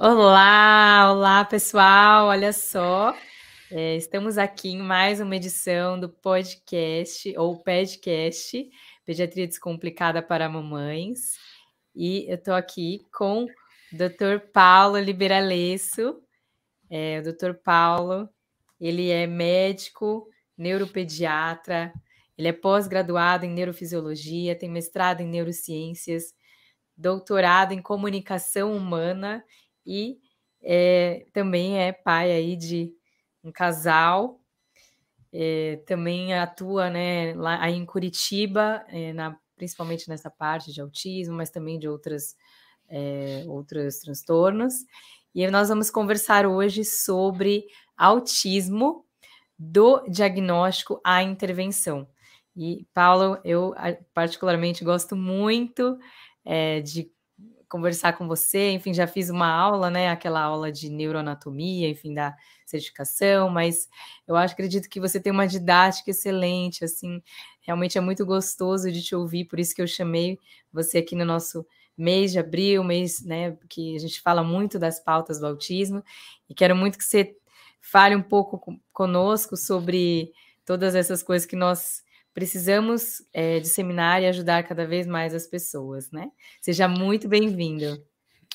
Olá, olá pessoal, olha só, é, estamos aqui em mais uma edição do podcast ou podcast Pediatria Descomplicada para Mamães e eu estou aqui com o Dr. Paulo Liberalesso. É, o Dr. Paulo, ele é médico, neuropediatra, ele é pós-graduado em neurofisiologia, tem mestrado em neurociências, doutorado em comunicação humana e é, também é pai aí de um casal. É, também atua né, lá aí em Curitiba, é, na, principalmente nessa parte de autismo, mas também de outras, é, outros transtornos. E nós vamos conversar hoje sobre autismo do diagnóstico à intervenção. E, Paulo, eu particularmente gosto muito é, de conversar com você, enfim, já fiz uma aula, né, aquela aula de neuroanatomia, enfim, da certificação, mas eu acho, acredito que você tem uma didática excelente, assim, realmente é muito gostoso de te ouvir, por isso que eu chamei você aqui no nosso mês de abril, mês, né, que a gente fala muito das pautas do autismo, e quero muito que você fale um pouco conosco sobre todas essas coisas que nós precisamos é, disseminar e ajudar cada vez mais as pessoas, né? Seja muito bem-vindo.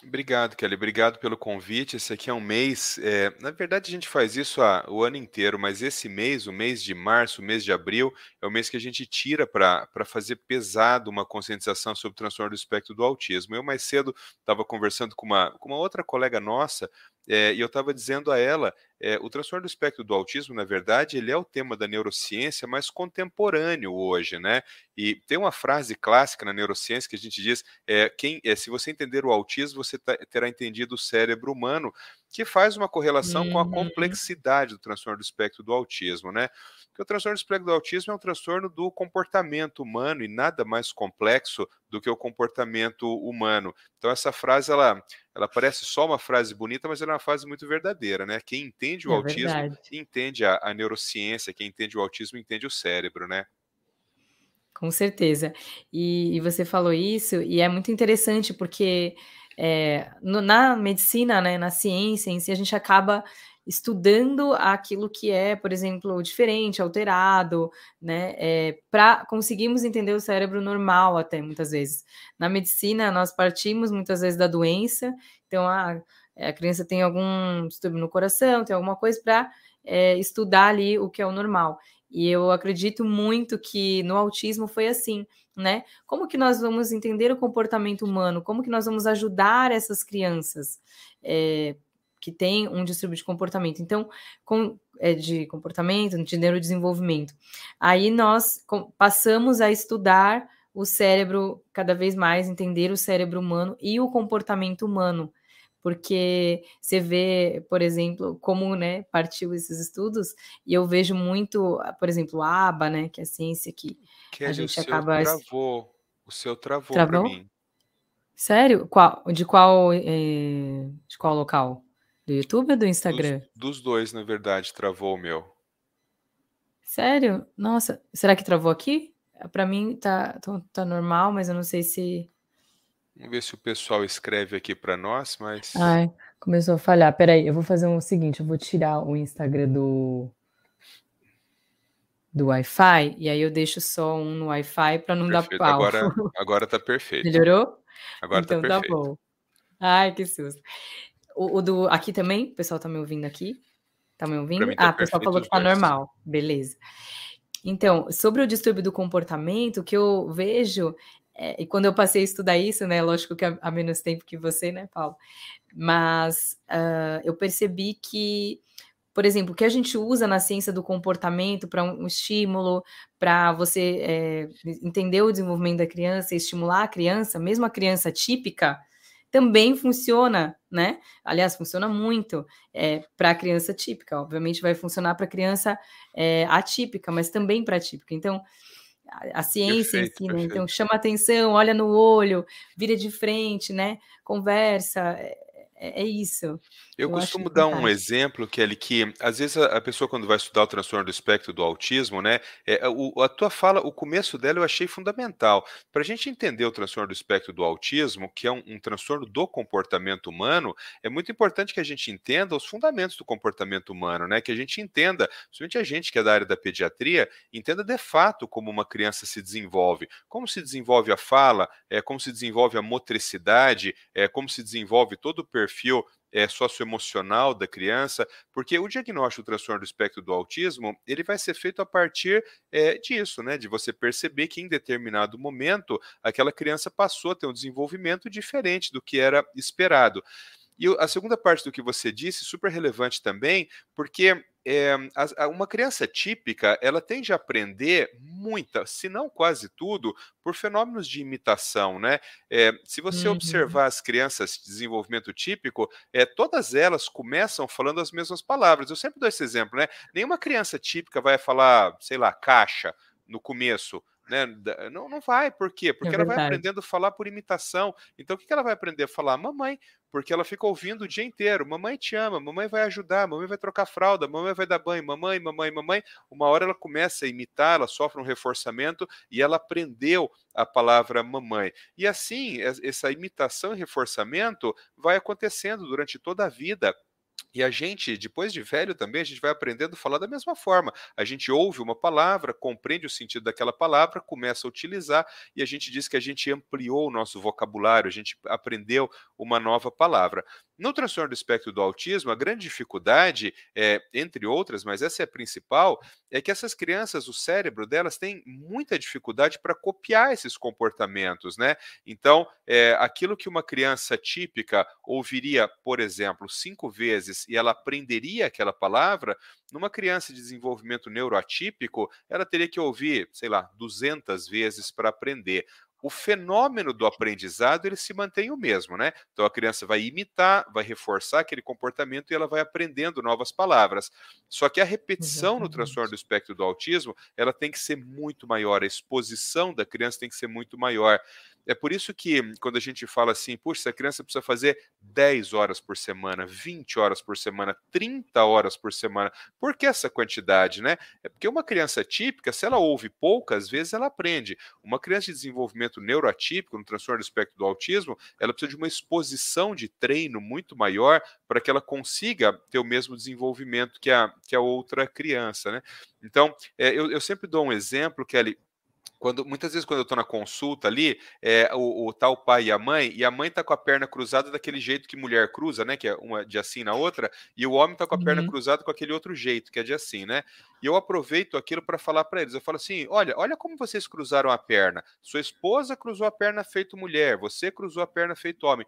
Obrigado, Kelly. Obrigado pelo convite. Esse aqui é um mês. É, na verdade, a gente faz isso o ano inteiro, mas esse mês, o mês de março, o mês de abril, é o mês que a gente tira para fazer pesado uma conscientização sobre o transtorno do espectro do autismo. Eu, mais cedo, estava conversando com uma, com uma outra colega nossa é, e eu estava dizendo a ela, é, o transtorno do espectro do autismo, na verdade, ele é o tema da neurociência mais contemporâneo hoje, né? E tem uma frase clássica na neurociência que a gente diz, é, quem, é, se você entender o autismo, você terá entendido o cérebro humano, que faz uma correlação uhum. com a uhum. complexidade do transtorno do espectro do autismo, né? Porque o transtorno do espectro do autismo é um transtorno do comportamento humano e nada mais complexo do que o comportamento humano. Então essa frase ela, ela parece só uma frase bonita, mas ela é uma frase muito verdadeira, né? Quem entende o é autismo verdade. entende a, a neurociência, quem entende o autismo entende o cérebro, né? Com certeza. E, e, você falou isso, e é muito interessante porque é, no, na medicina, né, na ciência em si, a gente acaba estudando aquilo que é, por exemplo, diferente, alterado, né, é, para conseguirmos entender o cérebro normal até muitas vezes. Na medicina, nós partimos muitas vezes da doença, então a, a criança tem algum distúrbio no coração, tem alguma coisa para é, estudar ali o que é o normal. E eu acredito muito que no autismo foi assim, né? Como que nós vamos entender o comportamento humano? Como que nós vamos ajudar essas crianças é, que têm um distúrbio de comportamento? Então, com, é, de comportamento, de neurodesenvolvimento. Aí nós com, passamos a estudar o cérebro cada vez mais, entender o cérebro humano e o comportamento humano porque você vê, por exemplo, como né, partiu esses estudos, e eu vejo muito, por exemplo, a ABA, né, que é a ciência que Kelly, a gente o acaba. Seu travou, o seu travou, travou? para mim. Sério? Qual, de qual é, de qual local? Do YouTube ou do Instagram? Dos, dos dois, na verdade, travou o meu. Sério? Nossa, será que travou aqui? Para mim tá, tá, tá normal, mas eu não sei se Vamos ver se o pessoal escreve aqui para nós, mas. Ai, começou a falhar. Peraí, eu vou fazer o seguinte: eu vou tirar o Instagram do do Wi-Fi e aí eu deixo só um no Wi-Fi para não perfeito. dar pau. Agora, agora tá perfeito. Melhorou? Agora tá então, tá perfeito. Tá bom. Ai, que susto. O, o, do aqui também, o pessoal tá me ouvindo aqui? Tá me ouvindo? Tá ah, o pessoal falou que tá normal. Beleza. Então, sobre o distúrbio do comportamento, o que eu vejo é, e quando eu passei a estudar isso, né, lógico que há menos tempo que você, né, Paulo, mas uh, eu percebi que, por exemplo, o que a gente usa na ciência do comportamento para um, estímulo, para você é, entender o desenvolvimento da criança, estimular a criança, mesmo a criança típica, também funciona, né? Aliás, funciona muito é, para a criança típica. Obviamente, vai funcionar para a criança é, atípica, mas também para atípica. Então, a, ciência perfeito, em si, né? Então chama atenção, olha no olho, vira de frente, né? Conversa. É, é, é isso. Eu, eu costumo dar um exemplo, Kelly, que às vezes a, a, pessoa, quando vai estudar o transtorno do espectro do autismo, né, é, o, a tua fala, o começo dela eu achei fundamental. Para a gente entender o transtorno do espectro do autismo, que é um, um, transtorno do comportamento humano, é muito importante que a gente entenda os fundamentos do comportamento humano, né, que a gente entenda, principalmente a gente que é da área da pediatria, entenda de fato como uma criança se desenvolve, como se desenvolve a fala, é, como se desenvolve a motricidade, é, como se desenvolve todo o perfil é, socioemocional da criança, porque o diagnóstico do transtorno do espectro do autismo ele vai ser feito a partir é, disso, né? De você perceber que em determinado momento aquela criança passou a ter um desenvolvimento diferente do que era esperado. E a segunda parte do que você disse, super relevante também, porque é, uma criança típica, ela tende a aprender muita, se não quase tudo, por fenômenos de imitação, né? É, se você uhum. observar as crianças de desenvolvimento típico, é, todas elas começam falando as mesmas palavras. Eu sempre dou esse exemplo, né? Nenhuma criança típica vai falar, sei lá, caixa no começo. Né? Não, não vai, por quê? Porque é ela vai aprendendo a falar por imitação. Então, o que ela vai aprender a falar? Mamãe, porque ela fica ouvindo o dia inteiro: mamãe te ama, mamãe vai ajudar, mamãe vai trocar fralda, mamãe vai dar banho, mamãe, mamãe, mamãe. Uma hora ela começa a imitar, ela sofre um reforçamento e ela aprendeu a palavra mamãe. E assim, essa imitação e reforçamento vai acontecendo durante toda a vida e a gente, depois de velho também, a gente vai aprendendo a falar da mesma forma. A gente ouve uma palavra, compreende o sentido daquela palavra, começa a utilizar e a gente diz que a gente ampliou o nosso vocabulário, a gente aprendeu uma nova palavra. No transtorno do espectro do autismo, a grande dificuldade, é, entre outras, mas essa é a principal, é que essas crianças, o cérebro delas tem muita dificuldade para copiar esses comportamentos, né? Então, é, aquilo que uma criança típica ouviria, por exemplo, cinco vezes e ela aprenderia aquela palavra, numa criança de desenvolvimento neuroatípico, ela teria que ouvir, sei lá, 200 vezes para aprender o fenômeno do aprendizado ele se mantém o mesmo, né? Então a criança vai imitar, vai reforçar aquele comportamento e ela vai aprendendo novas palavras. Só que a repetição Exatamente. no transtorno do espectro do autismo, ela tem que ser muito maior, a exposição da criança tem que ser muito maior. É por isso que quando a gente fala assim, puxa, a criança precisa fazer 10 horas por semana, 20 horas por semana, 30 horas por semana. Por que essa quantidade, né? É porque uma criança típica, se ela ouve poucas vezes, ela aprende. Uma criança de desenvolvimento neuroatípico, no transtorno do espectro do autismo, ela precisa de uma exposição de treino muito maior para que ela consiga ter o mesmo desenvolvimento que a, que a outra criança, né? Então, é, eu, eu sempre dou um exemplo, Kelly, quando, muitas vezes, quando eu estou na consulta ali, é, o, o tal pai e a mãe, e a mãe está com a perna cruzada daquele jeito que mulher cruza, né? Que é uma de assim na outra, e o homem está com a uhum. perna cruzada com aquele outro jeito, que é de assim, né? E eu aproveito aquilo para falar para eles. Eu falo assim: olha, olha como vocês cruzaram a perna. Sua esposa cruzou a perna feito mulher, você cruzou a perna feito homem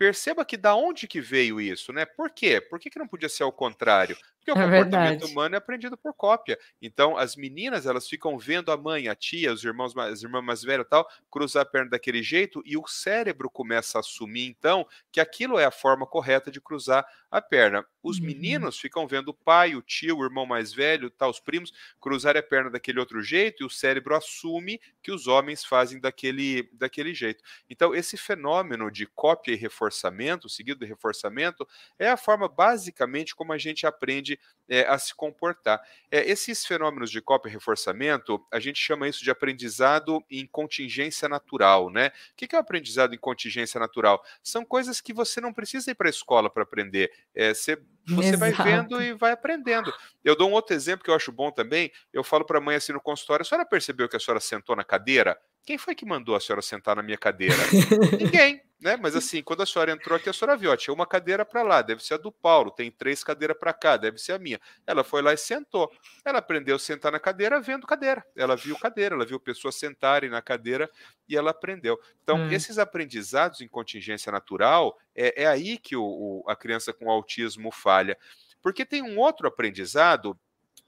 perceba que da onde que veio isso, né? Por quê? Por que, que não podia ser ao contrário? Porque o é comportamento verdade. humano é aprendido por cópia. Então, as meninas, elas ficam vendo a mãe, a tia, os irmãos, as irmãs mais velhas tal, cruzar a perna daquele jeito e o cérebro começa a assumir, então, que aquilo é a forma correta de cruzar a perna. Os uhum. meninos ficam vendo o pai, o tio, o irmão mais velho, tal, os primos, cruzarem a perna daquele outro jeito e o cérebro assume que os homens fazem daquele, daquele jeito. Então, esse fenômeno de cópia e reforçamento, seguido de reforçamento, é a forma basicamente como a gente aprende é, a se comportar. É, esses fenômenos de cópia e reforçamento, a gente chama isso de aprendizado em contingência natural, né? O que é o aprendizado em contingência natural? São coisas que você não precisa ir para a escola para aprender. É, você você vai vendo e vai aprendendo. Eu dou um outro exemplo que eu acho bom também. Eu falo para a mãe assim no consultório: a senhora percebeu que a senhora sentou na cadeira? Quem foi que mandou a senhora sentar na minha cadeira? Ninguém né? Mas assim, quando a senhora entrou aqui, a senhora viu, ó, tinha uma cadeira para lá, deve ser a do Paulo, tem três cadeiras para cá, deve ser a minha. Ela foi lá e sentou. Ela aprendeu a sentar na cadeira vendo cadeira. Ela viu cadeira, ela viu pessoas sentarem na cadeira e ela aprendeu. Então, hum. esses aprendizados em contingência natural, é, é aí que o, o, a criança com autismo falha. Porque tem um outro aprendizado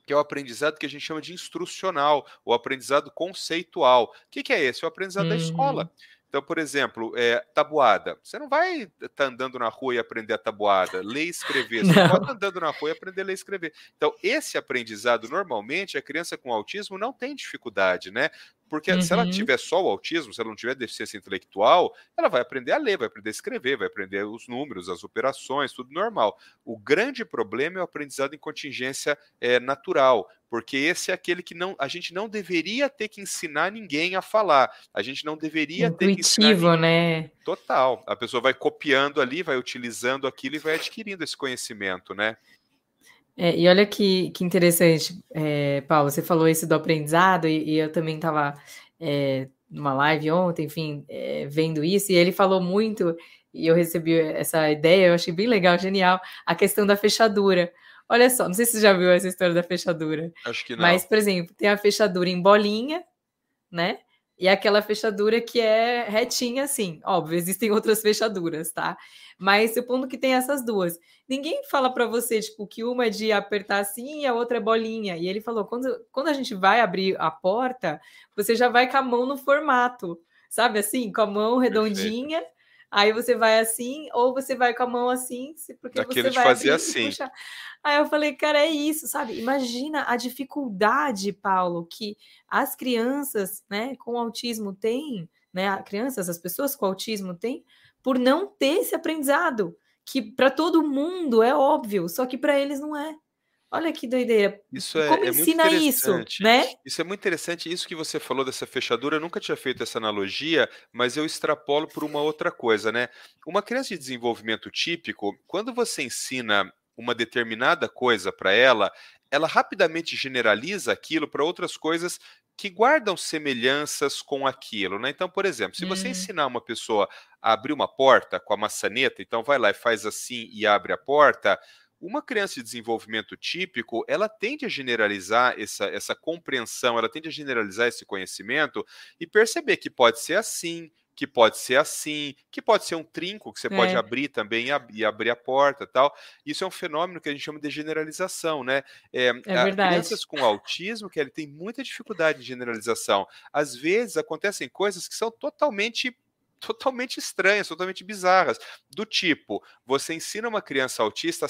que é o aprendizado que a gente chama de instrucional, o aprendizado conceitual. O que, que é esse? É o aprendizado da escola. Uhum. Então, por exemplo, é, tabuada. Você não vai estar tá andando na rua e aprender a tabuada, ler e escrever. Você não. pode estar andando na rua e aprender a ler e escrever. Então, esse aprendizado, normalmente, a criança com autismo não tem dificuldade, né? Porque uhum. se ela uhum. tiver só o autismo, se ela não tiver deficiência intelectual, ela vai aprender a ler, vai aprender a escrever, vai aprender os números, as operações, tudo normal. O grande problema é o aprendizado em contingência é, natural, porque esse é aquele que não, a gente não deveria ter que ensinar ninguém a falar. A gente não deveria Intuitivo, ter que ensinar né? Total. A pessoa vai copiando ali, vai utilizando aquilo e vai adquirindo esse conhecimento, né? É, e olha que, que interessante, é, Paulo, você falou isso do aprendizado, e, e eu também estava é, numa live ontem, enfim, é, vendo isso, e ele falou muito, e eu recebi essa ideia, eu achei bem legal, genial, a questão da fechadura. Olha só, não sei se você já viu essa história da fechadura. Acho que não. Mas, por exemplo, tem a fechadura em bolinha, né? E aquela fechadura que é retinha, assim. Óbvio, existem outras fechaduras, tá? Mas supondo que tem essas duas. Ninguém fala para você, tipo, que uma é de apertar assim e a outra é bolinha. E ele falou: quando, quando a gente vai abrir a porta, você já vai com a mão no formato, sabe assim? Com a mão redondinha. Perfeito. Aí você vai assim, ou você vai com a mão assim, porque Daquele você vai fazer assim. Aí eu falei, cara, é isso, sabe? Imagina a dificuldade, Paulo, que as crianças, né, com autismo têm, né, crianças, as pessoas com autismo têm, por não ter esse aprendizado, que para todo mundo é óbvio, só que para eles não é. Olha que doideira. Isso é, Como é ensina isso, né? Isso é muito interessante. Isso que você falou dessa fechadura, eu nunca tinha feito essa analogia, mas eu extrapolo por uma outra coisa, né? Uma criança de desenvolvimento típico, quando você ensina uma determinada coisa para ela, ela rapidamente generaliza aquilo para outras coisas que guardam semelhanças com aquilo, né? Então, por exemplo, se você hum. ensinar uma pessoa a abrir uma porta com a maçaneta, então vai lá e faz assim e abre a porta, uma criança de desenvolvimento típico, ela tende a generalizar essa, essa compreensão, ela tende a generalizar esse conhecimento e perceber que pode ser assim, que pode ser assim, que pode ser um trinco que você é. pode abrir também e, ab e, abrir a porta tal. Isso é um fenômeno que a gente chama de generalização, né? É, é verdade. Crianças com autismo, que ele tem muita dificuldade de generalização. Às vezes acontecem coisas que são totalmente totalmente estranhas, totalmente bizarras, do tipo, você ensina uma criança autista,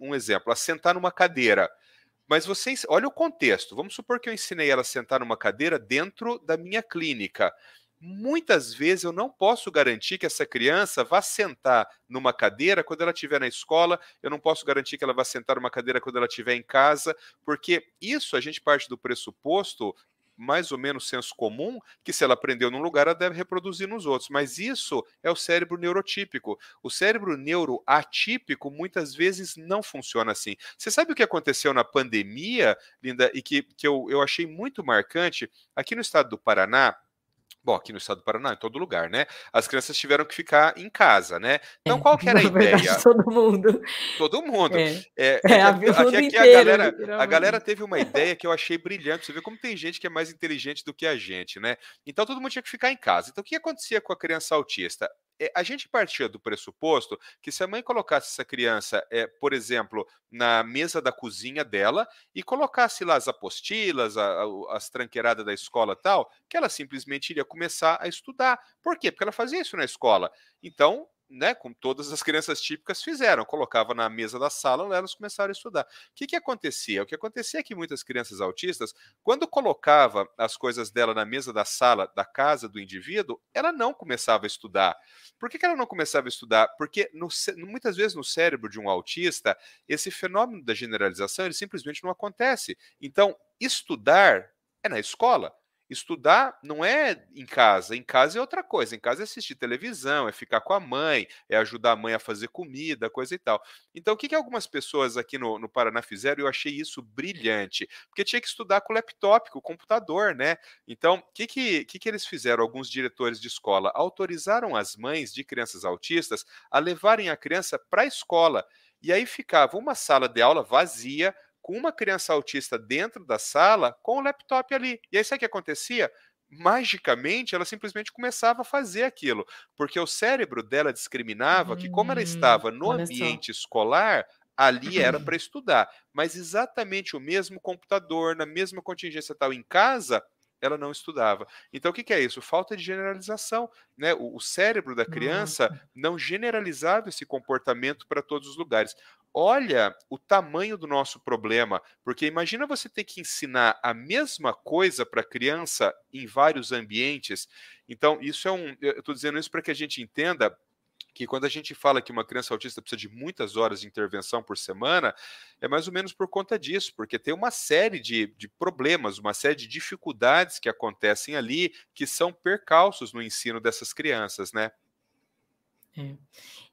um exemplo, a sentar numa cadeira. Mas você, olha o contexto. Vamos supor que eu ensinei ela a sentar numa cadeira dentro da minha clínica muitas vezes eu não posso garantir que essa criança vá sentar numa cadeira quando ela estiver na escola, eu não posso garantir que ela vá sentar numa cadeira quando ela estiver em casa, porque isso a gente parte do pressuposto mais ou menos senso comum, que se ela aprendeu num lugar, ela deve reproduzir nos outros. Mas isso é o cérebro neurotípico. O cérebro neuroatípico muitas vezes não funciona assim. Você sabe o que aconteceu na pandemia, Linda, e que, que eu, eu achei muito marcante? Aqui no estado do Paraná, Bom, aqui no estado do Paraná, em todo lugar, né? As crianças tiveram que ficar em casa, né? Então, é, qual que era a ideia? Verdade, todo mundo. Todo mundo. É, é, é aqui, aqui, aqui a, galera, a galera teve uma ideia que eu achei brilhante. Você vê como tem gente que é mais inteligente do que a gente, né? Então, todo mundo tinha que ficar em casa. Então, o que acontecia com a criança autista? É, a gente partia do pressuposto que se a mãe colocasse essa criança, é, por exemplo, na mesa da cozinha dela e colocasse lá as apostilas, a, a, as tranqueiradas da escola tal, que ela simplesmente iria começar a estudar. Por quê? Porque ela fazia isso na escola. Então, né, como todas as crianças típicas fizeram, colocava na mesa da sala, elas começaram a estudar. O que, que acontecia? O que acontecia é que muitas crianças autistas, quando colocava as coisas dela na mesa da sala da casa do indivíduo, ela não começava a estudar. Por que, que ela não começava a estudar? Porque no, muitas vezes no cérebro de um autista, esse fenômeno da generalização ele simplesmente não acontece. Então, estudar é na escola. Estudar não é em casa, em casa é outra coisa. Em casa é assistir televisão, é ficar com a mãe, é ajudar a mãe a fazer comida, coisa e tal. Então, o que, que algumas pessoas aqui no, no Paraná fizeram? Eu achei isso brilhante, porque tinha que estudar com o laptop, com o computador, né? Então, o que, que, que, que eles fizeram? Alguns diretores de escola autorizaram as mães de crianças autistas a levarem a criança para a escola. E aí ficava uma sala de aula vazia, com uma criança autista dentro da sala com o laptop ali. E aí sabe o que acontecia? magicamente ela simplesmente começava a fazer aquilo, porque o cérebro dela discriminava que como ela hum, estava no ambiente escolar, ali era para estudar, mas exatamente o mesmo computador, na mesma contingência tal em casa, ela não estudava. Então, o que, que é isso? Falta de generalização. Né? O, o cérebro da criança Nossa. não generalizava esse comportamento para todos os lugares. Olha o tamanho do nosso problema, porque imagina você ter que ensinar a mesma coisa para a criança em vários ambientes. Então, isso é um. Eu estou dizendo isso para que a gente entenda que quando a gente fala que uma criança autista precisa de muitas horas de intervenção por semana, é mais ou menos por conta disso, porque tem uma série de, de problemas, uma série de dificuldades que acontecem ali, que são percalços no ensino dessas crianças, né? É.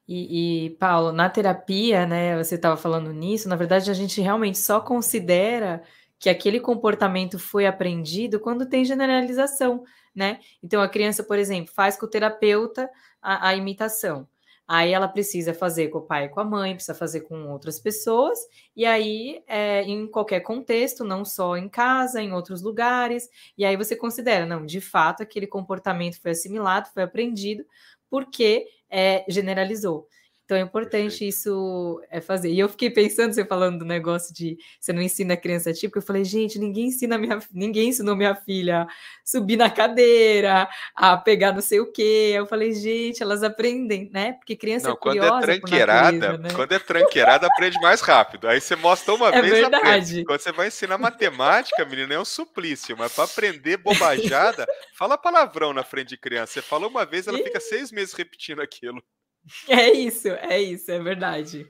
E, e, Paulo, na terapia, né, você estava falando nisso, na verdade a gente realmente só considera que aquele comportamento foi aprendido quando tem generalização, né? Então a criança, por exemplo, faz com o terapeuta a, a imitação. Aí ela precisa fazer com o pai e com a mãe, precisa fazer com outras pessoas, e aí é, em qualquer contexto, não só em casa, em outros lugares, e aí você considera, não, de fato, aquele comportamento foi assimilado, foi aprendido, porque é, generalizou. Então é importante Perfeito. isso é fazer. E eu fiquei pensando, você falando do negócio de você não ensina a criança típica, eu falei, gente, ninguém ensina minha, ninguém ensinou minha filha a subir na cadeira, a pegar não sei o quê. Eu falei, gente, elas aprendem, né? Porque criança não, é quando é tranqueirada, natureza, né? quando é tranqueirada, aprende mais rápido. Aí você mostra uma é vez, verdade. aprende. Quando você vai ensinar matemática, menina, é um suplício, mas para aprender bobajada, fala palavrão na frente de criança. Você fala uma vez, ela fica seis meses repetindo aquilo. É isso, é isso, é verdade.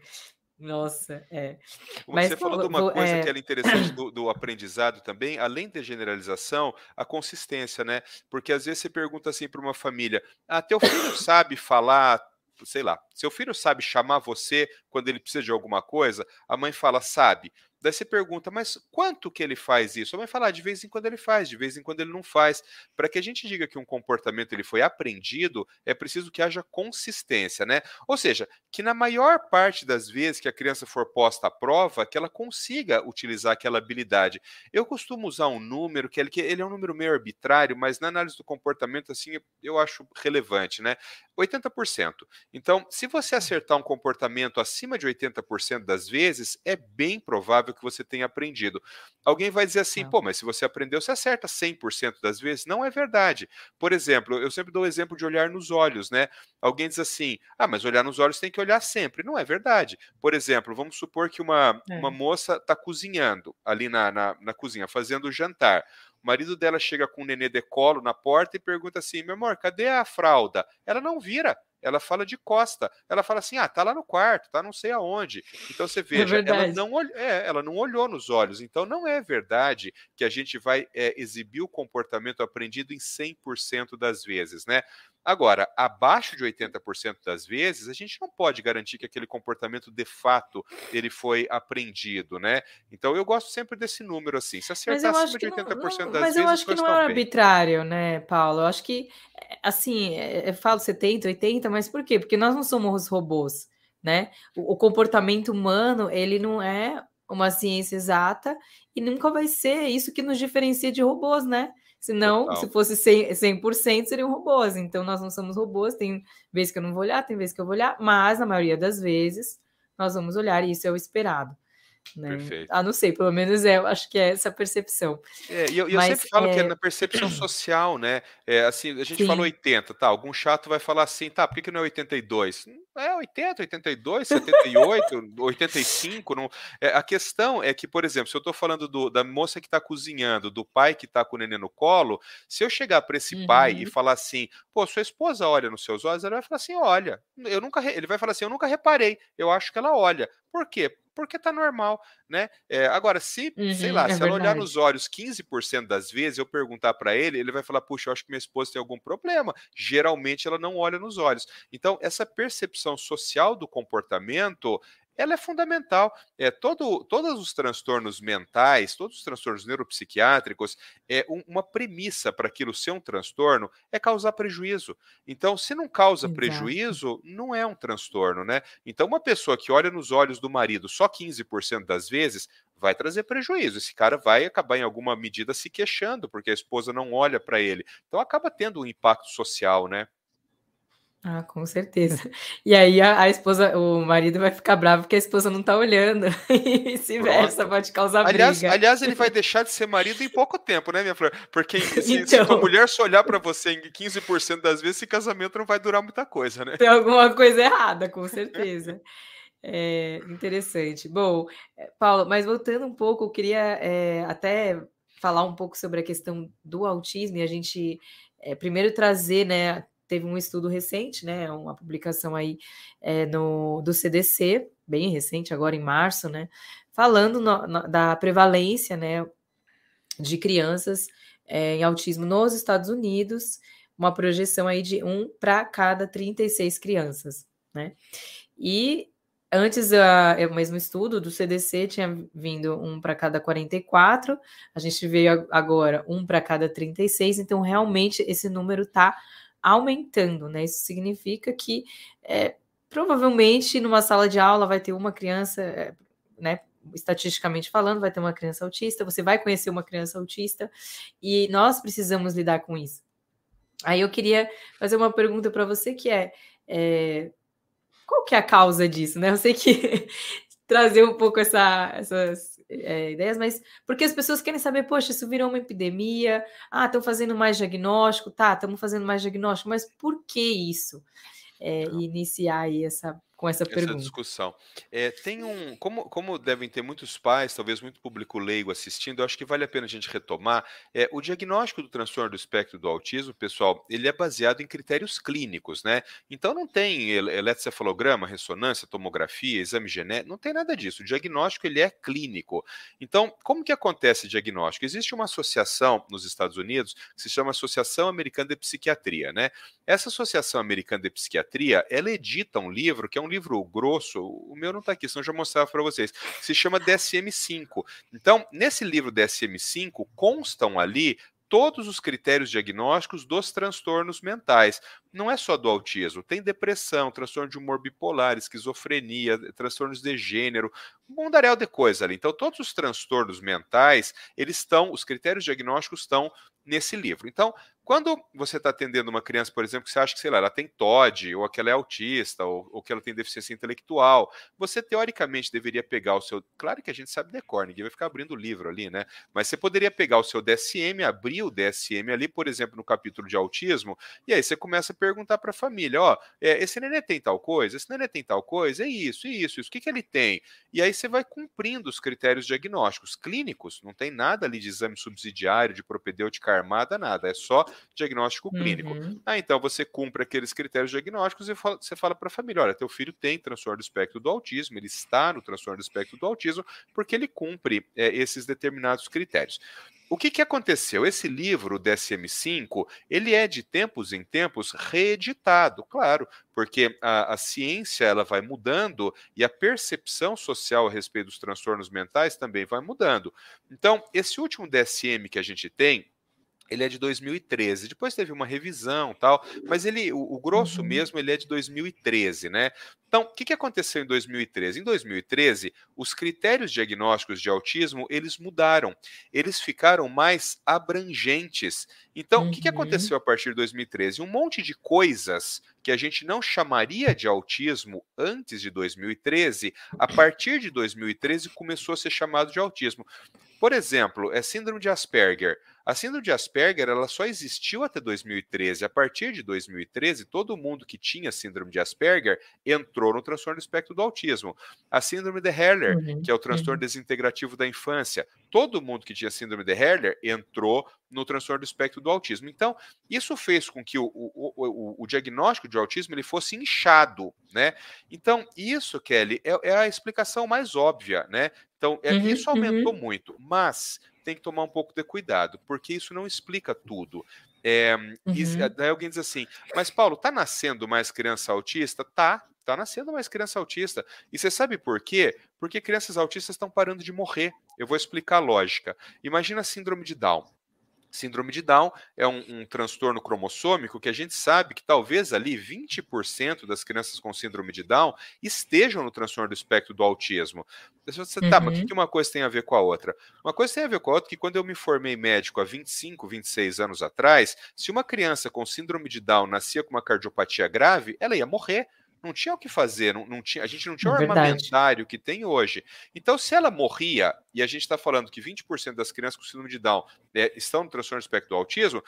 Nossa, é. Mas você falou de uma coisa é... que era interessante do, do, aprendizado também, além da generalização, a consistência, né? Porque às vezes você pergunta assim para uma família: ah, teu filho sabe falar, sei lá, seu filho sabe chamar você quando ele precisa de alguma coisa? A mãe fala, sabe. Daí você pergunta, mas quanto que ele faz isso? Vai falar, ah, de vez em quando ele faz, de vez em quando ele não faz. Para que a gente diga que um comportamento ele foi aprendido, é preciso que haja consistência, né? Ou seja, que na maior parte das vezes que a criança for posta à prova, que ela consiga utilizar aquela habilidade. Eu costumo usar um número que ele, que ele é um número meio arbitrário, mas na análise do comportamento assim eu acho relevante, né? 80%. Então, se você acertar um comportamento acima de 80% das vezes, é bem provável que você tenha aprendido. Alguém vai dizer assim, pô, mas se você aprendeu, você acerta 100% das vezes. Não é verdade. Por exemplo, eu sempre dou o exemplo de olhar nos olhos, né? Alguém diz assim, ah, mas olhar nos olhos tem que olhar sempre. Não é verdade. Por exemplo, vamos supor que uma, é. uma moça está cozinhando ali na, na, na cozinha, fazendo o jantar. O marido dela chega com o nenê de colo na porta e pergunta assim: meu amor, cadê a fralda? Ela não vira ela fala de costa. Ela fala assim: ah, tá lá no quarto, tá não sei aonde. Então você é veja, é ela, não olhou, é, ela não olhou nos olhos. Então não é verdade que a gente vai é, exibir o comportamento aprendido em 100% das vezes, né? Agora, abaixo de 80% das vezes, a gente não pode garantir que aquele comportamento de fato ele foi aprendido, né? Então eu gosto sempre desse número assim. Se acertar acima de 80% não, das mas vezes, mas eu acho que não é arbitrário, né, Paulo? Eu acho que assim, eu falo 70, 80, mas por quê? Porque nós não somos robôs, né? O, o comportamento humano, ele não é uma ciência exata e nunca vai ser isso que nos diferencia de robôs, né? Senão, Total. se fosse 100%, 100% seriam robôs. Então, nós não somos robôs. Tem vezes que eu não vou olhar, tem vezes que eu vou olhar, mas na maioria das vezes nós vamos olhar e isso é o esperado. Né? Perfeito. Ah, não sei, pelo menos é, eu acho que é essa percepção. É, e eu, eu sempre falo é... que é na percepção social, né? É, assim, a gente Sim. fala 80, tá? Algum chato vai falar assim, tá, por que, que não é 82? É 80, 82, 78, 85. Não... É, a questão é que, por exemplo, se eu estou falando do, da moça que está cozinhando, do pai que está com o neném no colo, se eu chegar para esse uhum. pai e uhum. falar assim, pô, sua esposa olha nos seus olhos, ela vai falar assim, olha, eu nunca, ele vai falar assim, eu nunca reparei, eu acho que ela olha. Por quê? Porque tá normal, né? É, agora, se, uhum, sei lá, é se verdade. ela olhar nos olhos 15% das vezes, eu perguntar para ele, ele vai falar, puxa, eu acho que minha esposa tem algum problema. Geralmente ela não olha nos olhos. Então, essa percepção social do comportamento ela é fundamental. É, todo, todos os transtornos mentais, todos os transtornos neuropsiquiátricos, é um, uma premissa para aquilo ser um transtorno é causar prejuízo. Então, se não causa Exato. prejuízo, não é um transtorno, né? Então, uma pessoa que olha nos olhos do marido só 15% das vezes vai trazer prejuízo. Esse cara vai acabar em alguma medida se queixando porque a esposa não olha para ele. Então acaba tendo um impacto social, né? Ah, com certeza. E aí a, a, esposa, o marido vai ficar bravo porque a esposa não tá olhando. E vice-versa, pode causar aliás, briga. Aliás, ele vai deixar de ser marido em pouco tempo, né, minha flor? Porque se, então... se a mulher só olhar para você em 15% das vezes, esse casamento não vai durar muita coisa, né? Tem alguma coisa errada, com certeza. É interessante. Bom, eh, Paulo, mas voltando um pouco, eu queria é, até falar um pouco sobre a questão do autismo e a gente é, primeiro trazer, né? Teve um estudo recente, né? Uma publicação aí é, no, do CDC, bem recente, agora em março, né? Falando no, no, da prevalência, né? De crianças em autismo nos Estados Unidos, uma projeção aí de um para cada 36 crianças, né? E Antes, uh, o mesmo estudo do CDC tinha vindo um para cada 44, a gente veio agora um para cada 36, então realmente esse número está aumentando, né? Isso significa que é, provavelmente numa sala de aula vai ter uma criança, é, né? Estatisticamente falando, vai ter uma criança autista, você vai conhecer uma criança autista e nós precisamos lidar com isso. Aí eu queria fazer uma pergunta para você que é, é qual que é a causa disso, né? Eu sei que trazer um pouco essa, essas é, ideias, mas porque as pessoas querem saber, poxa, isso virou uma epidemia, ah, estão fazendo mais diagnóstico, tá, estamos fazendo mais diagnóstico, mas por que isso? É, iniciar aí essa com essa, essa pergunta. discussão. É, tem um, como, como devem ter muitos pais, talvez muito público leigo assistindo, eu acho que vale a pena a gente retomar. É, o diagnóstico do transtorno do espectro do autismo, pessoal, ele é baseado em critérios clínicos, né? Então não tem eletrocefalograma, ressonância, tomografia, exame genético, não tem nada disso. O diagnóstico ele é clínico. Então, como que acontece o diagnóstico? Existe uma associação nos Estados Unidos que se chama Associação Americana de Psiquiatria, né? Essa Associação Americana de Psiquiatria, ela edita um livro que é um livro grosso, o meu não está aqui, senão eu já mostrava para vocês, se chama DSM-5. Então, nesse livro DSM-5 constam ali todos os critérios diagnósticos dos transtornos mentais. Não é só do autismo, tem depressão, transtorno de humor bipolar, esquizofrenia, transtornos de gênero, um mundaréu de coisa ali. Então, todos os transtornos mentais, eles estão, os critérios diagnósticos estão nesse livro. Então, quando você está atendendo uma criança, por exemplo, que você acha que, sei lá, ela tem TOD, ou que ela é autista, ou, ou, que ela tem deficiência intelectual, você teoricamente deveria pegar o seu. Claro que a gente sabe decor, ninguém vai ficar abrindo o livro ali, né? Mas você poderia pegar o seu DSM, abrir o DSM ali, por exemplo, no capítulo de autismo, e aí você começa a perguntar para a família: ó, é, esse nenê tem tal coisa, esse nenê tem tal coisa, é isso, isso, isso, o que, que ele tem? E aí você vai cumprindo os critérios diagnósticos clínicos, não tem nada ali de exame subsidiário, de propedêutica armada, nada, é só diagnóstico uhum. clínico. Ah, então você cumpre aqueles critérios diagnósticos e fala, você fala para a família: olha, teu filho tem transtorno do espectro do autismo, ele está no transtorno do espectro do autismo, porque ele cumpre é, esses determinados critérios. O que, que aconteceu? Esse livro, o DSM-5, ele é de tempos em tempos reeditado, claro, porque a, a, ciência ela vai mudando e a percepção social a respeito dos transtornos mentais também vai mudando. Então, esse último DSM que a gente tem, ele é de 2013. Depois teve uma revisão tal, mas ele, o, o grosso uhum. mesmo, ele é de 2013, né? Então, o que, que aconteceu em 2013? Em 2013, os critérios diagnósticos de autismo eles mudaram, eles ficaram mais abrangentes. Então, uhum. o que, que uhum. aconteceu a partir de 2013? Um monte de coisas que a gente não chamaria de autismo antes de 2013, a partir de 2013 começou a ser chamado de autismo. Por exemplo, é síndrome de Asperger. A síndrome de Asperger ela só existiu até 2013. A partir de 2013, todo mundo que tinha síndrome de Asperger entrou no transtorno do espectro do autismo. A síndrome de Herler, uhum, que é o transtorno uhum. desintegrativo da infância, todo mundo que tinha síndrome de Herler entrou no transtorno do espectro do autismo. Então, isso fez com que o, o, o, o diagnóstico de autismo ele fosse inchado, né? Então, isso, Kelly, é, é a explicação mais óbvia, né? Então, é, uhum, isso aumentou uhum. muito, mas tem que tomar um pouco de cuidado, porque isso não explica tudo. É, uhum. e, daí alguém diz assim, mas Paulo, tá nascendo mais criança autista? Tá, tá nascendo mais criança autista. E você sabe por quê? Porque crianças autistas estão parando de morrer. Eu vou explicar a lógica. Imagina a síndrome de Down. Síndrome de Down é um, um, transtorno cromossômico que a gente sabe que talvez ali 20% das crianças com síndrome de Down estejam no transtorno do espectro do autismo. Você, uhum. Tá, mas o que, uhum. que uma coisa tem a ver com a outra? Uma coisa tem a ver com a outra que quando eu me formei médico há 25, 26 anos atrás, se uma criança com síndrome de Down nascia com uma cardiopatia grave, ela ia morrer não tinha o que fazer, não, não tinha, a gente não tinha o armamentário que tem hoje. Então, se ela morria, e a gente está falando que 20% das crianças com síndrome de Down é, estão no transtorno do espectro do autismo,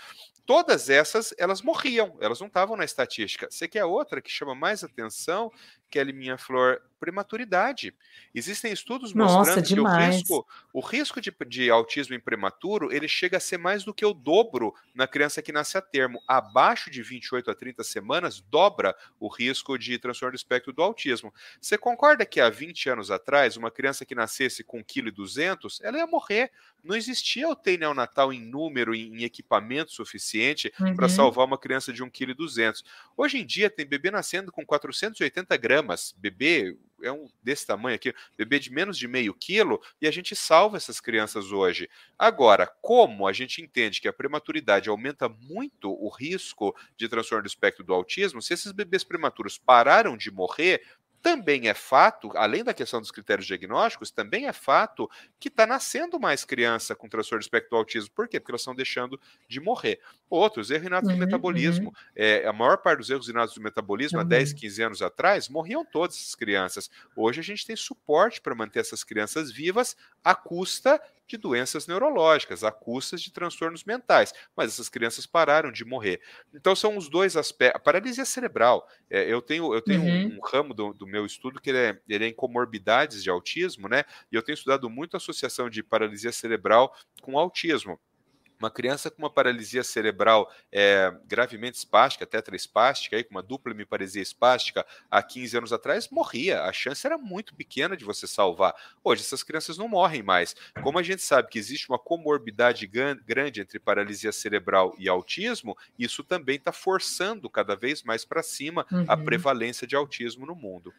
todas essas, elas morriam, elas não estavam na estatística. Você quer outra que chama mais atenção, Kelly Minha Flor, prematuridade. Existem estudos mostrando Nossa, que o risco, o risco de, de, autismo em prematuro ele chega a ser mais do que o dobro na criança que nasce a termo. Abaixo de 28 a 30 semanas, dobra o risco de transtorno do espectro do autismo. Você concorda que há 20 anos atrás, uma criança que nascesse com 1,2 kg, ela ia morrer? Não existia o TEI neonatal em número, em, em equipamento suficiente uhum. para salvar uma criança de 1,2 kg. Hoje em dia, tem bebê nascendo com 480 gramas. Bebê é um desse tamanho aqui, bebê de menos de meio quilo, e a gente salva essas crianças hoje. Agora, como a gente entende que a prematuridade aumenta muito o risco de transtorno do espectro do autismo, se esses bebês prematuros pararam de morrer, também é fato, além da questão dos critérios diagnósticos, também é fato que está nascendo mais criança com transtorno de espectro do autismo. Por quê? Porque elas estão deixando de morrer. Outros, erros inatos uhum, do metabolismo. Uhum. É, a maior parte dos erros inatos do metabolismo, uhum. há 10, 15 anos atrás, morriam todas essas crianças. Hoje a gente tem suporte para manter essas crianças vivas à custa de doenças neurológicas, a custas de transtornos mentais, mas essas crianças pararam de morrer. Então são os dois aspectos. A paralisia cerebral, é, eu tenho, eu tenho uhum. um, um, ramo do, do, meu estudo que ele é, ele é em comorbidades de autismo, né? E eu tenho estudado muito a associação de paralisia cerebral com autismo. Uma criança com uma paralisia cerebral é, gravemente espástica, tetraespástica, aí, com uma dupla hemiparesia espástica, há 15 anos atrás, morria. A chance era muito pequena de você salvar. Hoje, essas crianças não morrem mais. Como a gente sabe que existe uma comorbidade grande entre paralisia cerebral e autismo, isso também está forçando cada vez mais para cima uhum. a prevalência de autismo no mundo.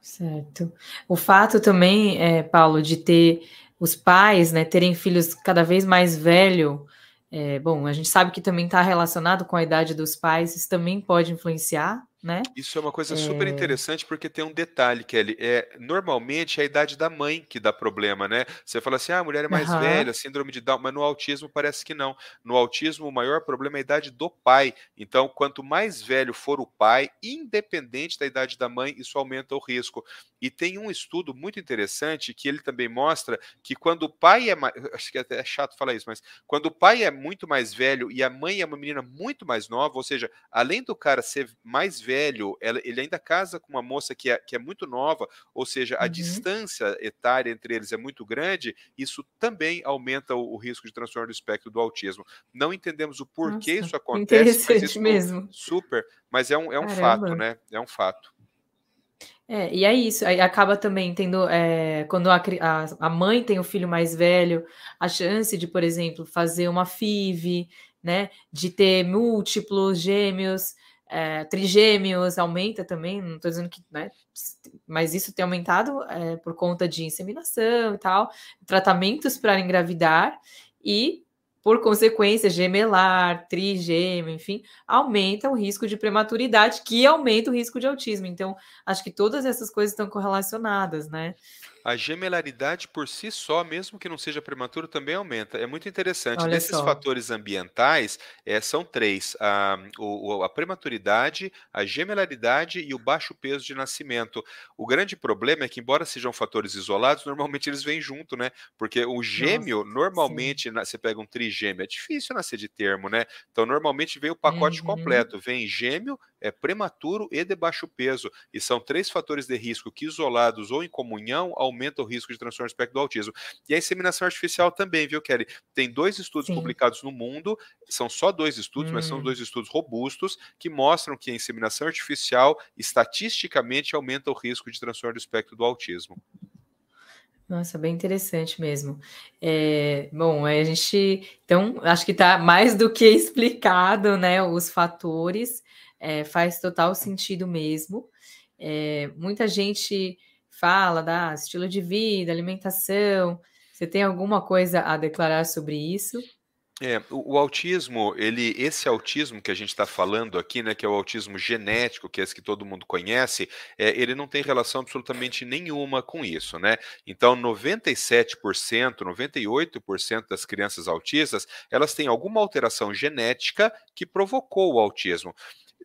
Certo. O fato também, é, Paulo, de ter os pais, né, terem filhos cada vez mais velho, é, bom, a gente sabe que também está relacionado com a idade dos pais, isso também pode influenciar, né? Isso é uma coisa super é... interessante porque tem um detalhe, Kelly. É, normalmente é a idade da mãe que dá problema, né? Você fala assim, ah, a mulher é mais uhum. velha, síndrome de Down, mas no autismo parece que não. No autismo, o maior problema é a idade do pai. Então, quanto mais velho for o pai, independente da idade da mãe, isso aumenta o risco. E tem um estudo muito interessante que ele também mostra que quando o pai é mais. Acho que é até chato falar isso, mas quando o pai é muito mais velho e a mãe é uma menina muito mais nova, ou seja, além do cara ser mais velho, ela, ele ainda casa com uma moça que é, que é muito nova, ou seja, a uhum. distância etária entre eles é muito grande, isso também aumenta o, o, risco de transtorno do espectro do autismo. Não entendemos o porquê Nossa, isso acontece. Interessante isso mesmo. Super, mas é um, é um fato, né? É um fato. É, e é isso, aí acaba também tendo, é, quando a, a, a, mãe tem o filho mais velho, a chance de, por exemplo, fazer uma FIV, né, de ter múltiplos gêmeos, é, trigêmeos aumenta também, não estou dizendo que, né, mas isso tem aumentado é, por conta de inseminação e tal, tratamentos para engravidar e, por consequência, gemelar, trigêmeo, enfim, aumenta o risco de prematuridade, que aumenta o risco de autismo. Então, acho que todas essas coisas estão correlacionadas, né? A gemelaridade por si só, mesmo que não seja prematuro, também aumenta. É muito interessante. Olha Desses só. fatores ambientais, é, são três: a, o, a prematuridade, a gemelaridade e o baixo peso de nascimento. O grande problema é que, embora sejam fatores isolados, normalmente eles vêm junto, né? Porque o gêmeo, Nossa, normalmente, na, você pega um trigêmeo, é difícil nascer de termo, né? Então, normalmente vem o pacote uhum. completo: vem gêmeo, é prematuro e de baixo peso. E são três fatores de risco que, isolados ou em comunhão, aumentam aumenta o risco de transtorno do espectro do autismo. E a inseminação artificial também, viu, Kelly? Tem dois estudos Sim. publicados no mundo, são só dois estudos, hum. mas são hum. dois estudos robustos que mostram que a inseminação artificial estatisticamente aumenta o risco de transtorno do espectro do autismo. Nossa, bem interessante mesmo. É, bom, a gente, então, acho que está mais do que explicado, né, os fatores, é, faz total sentido mesmo. É, muita gente fala da estilo de vida, alimentação. Você tem alguma coisa a declarar sobre isso? É, o, o, autismo, ele, esse autismo que a gente está falando aqui, né, que é o autismo genético, que é esse que todo mundo conhece, é, ele não tem relação absolutamente nenhuma com isso, né? Então, 97%, 98% das crianças autistas, elas têm alguma alteração genética que provocou o autismo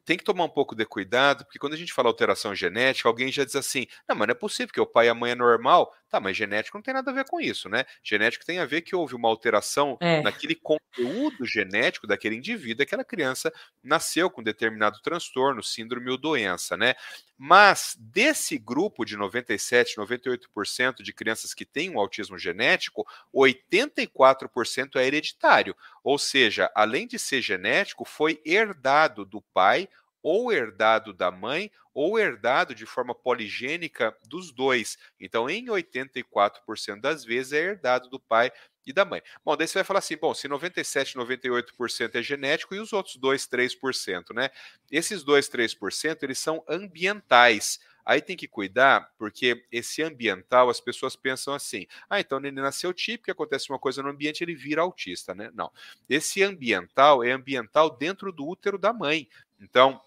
tem que tomar um pouco de cuidado, porque quando a gente fala alteração genética, alguém já diz assim: não, mas não é possível que o pai e a mãe é normal. Tá, mas genético não tem nada a ver com isso, né? Genético tem a ver que houve uma alteração é. naquele conteúdo genético daquele indivíduo, aquela criança nasceu com determinado transtorno, síndrome ou doença, né? Mas desse grupo de 97, 98% de crianças que têm um autismo genético, 84% é hereditário. Ou seja, além de ser genético, foi herdado do pai ou herdado da mãe ou herdado de forma poligênica dos dois. Então, em 84% das vezes é herdado do pai e da mãe. Bom, daí você vai falar assim, bom, se 97, 98% é genético e os outros 2, 3%, né? Esses 2, 3%, eles são ambientais. Aí tem que cuidar, porque esse ambiental, as pessoas pensam assim: ah, então ele nasceu típico, acontece uma coisa no ambiente, ele vira autista, né? Não. Esse ambiental é ambiental dentro do útero da mãe. Então,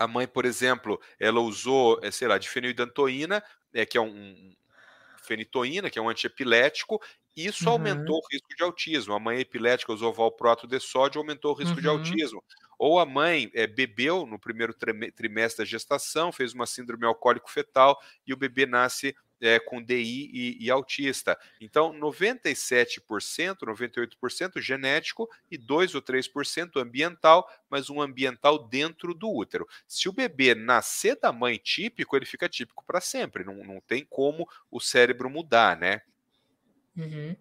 a mãe, por exemplo, ela usou, eh, sei lá, difenidantoína, é, que é um, fenitoína, que é um antiepilético, isso uhum. aumentou o risco de autismo. A mãe epilética usou valproato de sódio, aumentou o risco uhum. de autismo. Ou a mãe é, bebeu no primeiro trimestre da gestação, fez uma síndrome alcoólico-fetal e o bebê nasce é, com DI e, e, autista. Então, 97%, 98% genético e 2 ou 3% ambiental, mas um ambiental dentro do útero. Se o bebê nascer da mãe típico, ele fica típico para sempre. Não, não tem como o cérebro mudar, né? Uhum.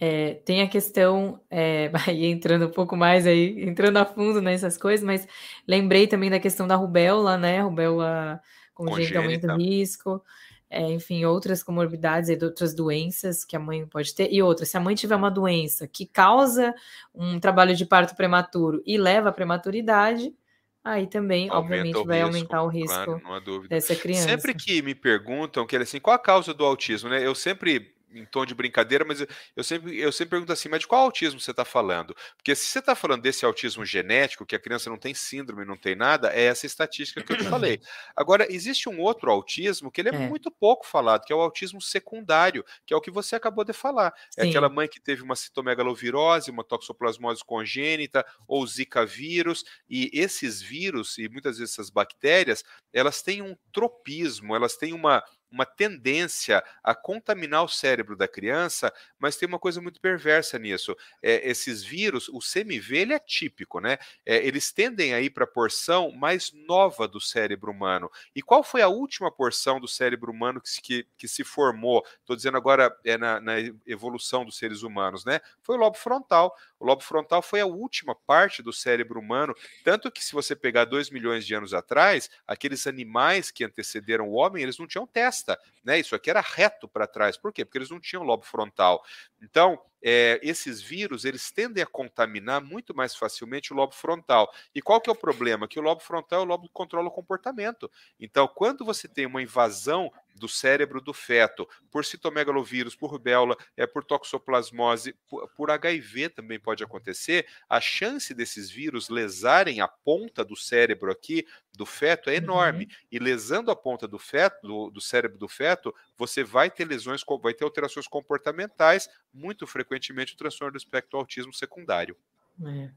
É, tem a questão, é, entrando um pouco mais aí, entrando a fundo nessas coisas, mas lembrei também da questão da rubéola, né? Rubéola congênita aumenta o risco é, enfim, outras comorbidades e outras doenças que a mãe pode ter. E outra, se a mãe tiver uma doença que causa um trabalho de parto prematuro e leva à prematuridade, aí também, Aumenta obviamente, vai risco, aumentar o risco claro, dessa criança. Sempre que me perguntam que assim, qual a causa do autismo, né? Eu sempre em tom de brincadeira, mas eu sempre, eu sempre pergunto assim, mas de qual autismo você está falando? Porque se você está falando desse autismo genético, que a criança não tem síndrome, não tem nada, é essa estatística que eu te falei. Agora, existe um outro autismo que ele é, é, muito pouco falado, que é o autismo secundário, que é o que você acabou de falar. Sim. É aquela mãe que teve uma citomegalovirose, uma toxoplasmose congênita ou zika vírus, e esses vírus e muitas vezes essas bactérias, elas têm um tropismo, elas têm uma uma tendência a contaminar o cérebro da criança, mas tem uma coisa muito perversa nisso. É, esses vírus, o CMV, ele é típico, né? É, eles tendem a ir para a porção mais nova do cérebro humano. E qual foi a última porção do cérebro humano que, que, que se formou? Estou dizendo agora é na, na evolução dos seres humanos, né? Foi o lobo frontal. O lobo frontal foi a última parte do cérebro humano, tanto que se você pegar dois milhões de anos atrás, aqueles animais que antecederam o homem, eles não tinham testa, né? Isso aqui era reto para trás. Por quê? Porque eles não tinham lobo frontal. Então, é, esses vírus eles tendem a contaminar muito mais facilmente o lobo frontal. E qual que é o problema? Que o lobo frontal é o lobo que controla o comportamento. Então, quando você tem uma invasão do cérebro do feto por citomegalovírus, por rubéola, é, por toxoplasmose, por, por HIV também pode acontecer, a chance desses vírus lesarem a ponta do cérebro aqui do feto é enorme. Uhum. E lesando a ponta do feto, do, do cérebro do feto, você vai ter lesões, vai ter alterações comportamentais, muito frequentemente o transtorno do espectro autismo secundário. É.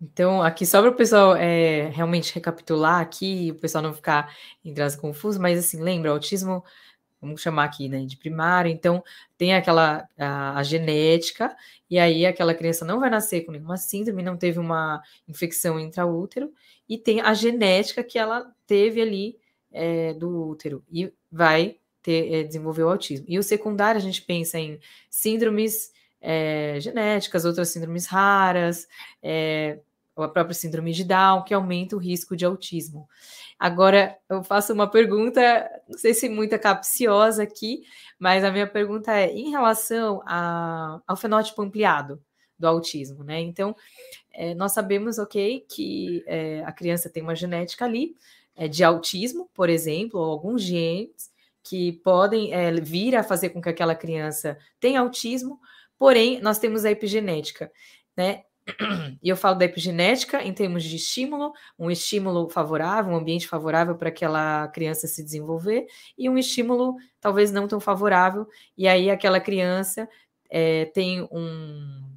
Então, aqui só para o pessoal é, realmente recapitular aqui, o pessoal não ficar em trás confuso, mas assim, lembra, autismo, vamos chamar aqui, né, de primário, então tem aquela, a, a, genética, e aí aquela criança não vai nascer com nenhuma síndrome, não teve uma infecção intraútero, e tem a genética que ela teve ali é, do útero, e vai ter, é, desenvolver o autismo. E o secundário, a gente pensa em síndromes é, genéticas, outras síndromes raras, é, a própria síndrome de Down, que aumenta o risco de autismo. Agora, eu faço uma pergunta, não sei se muito capciosa aqui, mas a minha pergunta é em relação a, ao fenótipo ampliado do autismo, né? Então, é, nós sabemos, ok, que é, a criança tem uma genética ali é, de autismo, por exemplo, ou alguns genes, que podem é, vir a fazer com que aquela criança tenha autismo, porém, nós temos a epigenética, né? E eu falo da epigenética em termos de estímulo, um estímulo favorável, um ambiente favorável para aquela criança se desenvolver, e um estímulo talvez não tão favorável, e aí aquela criança é, tem um,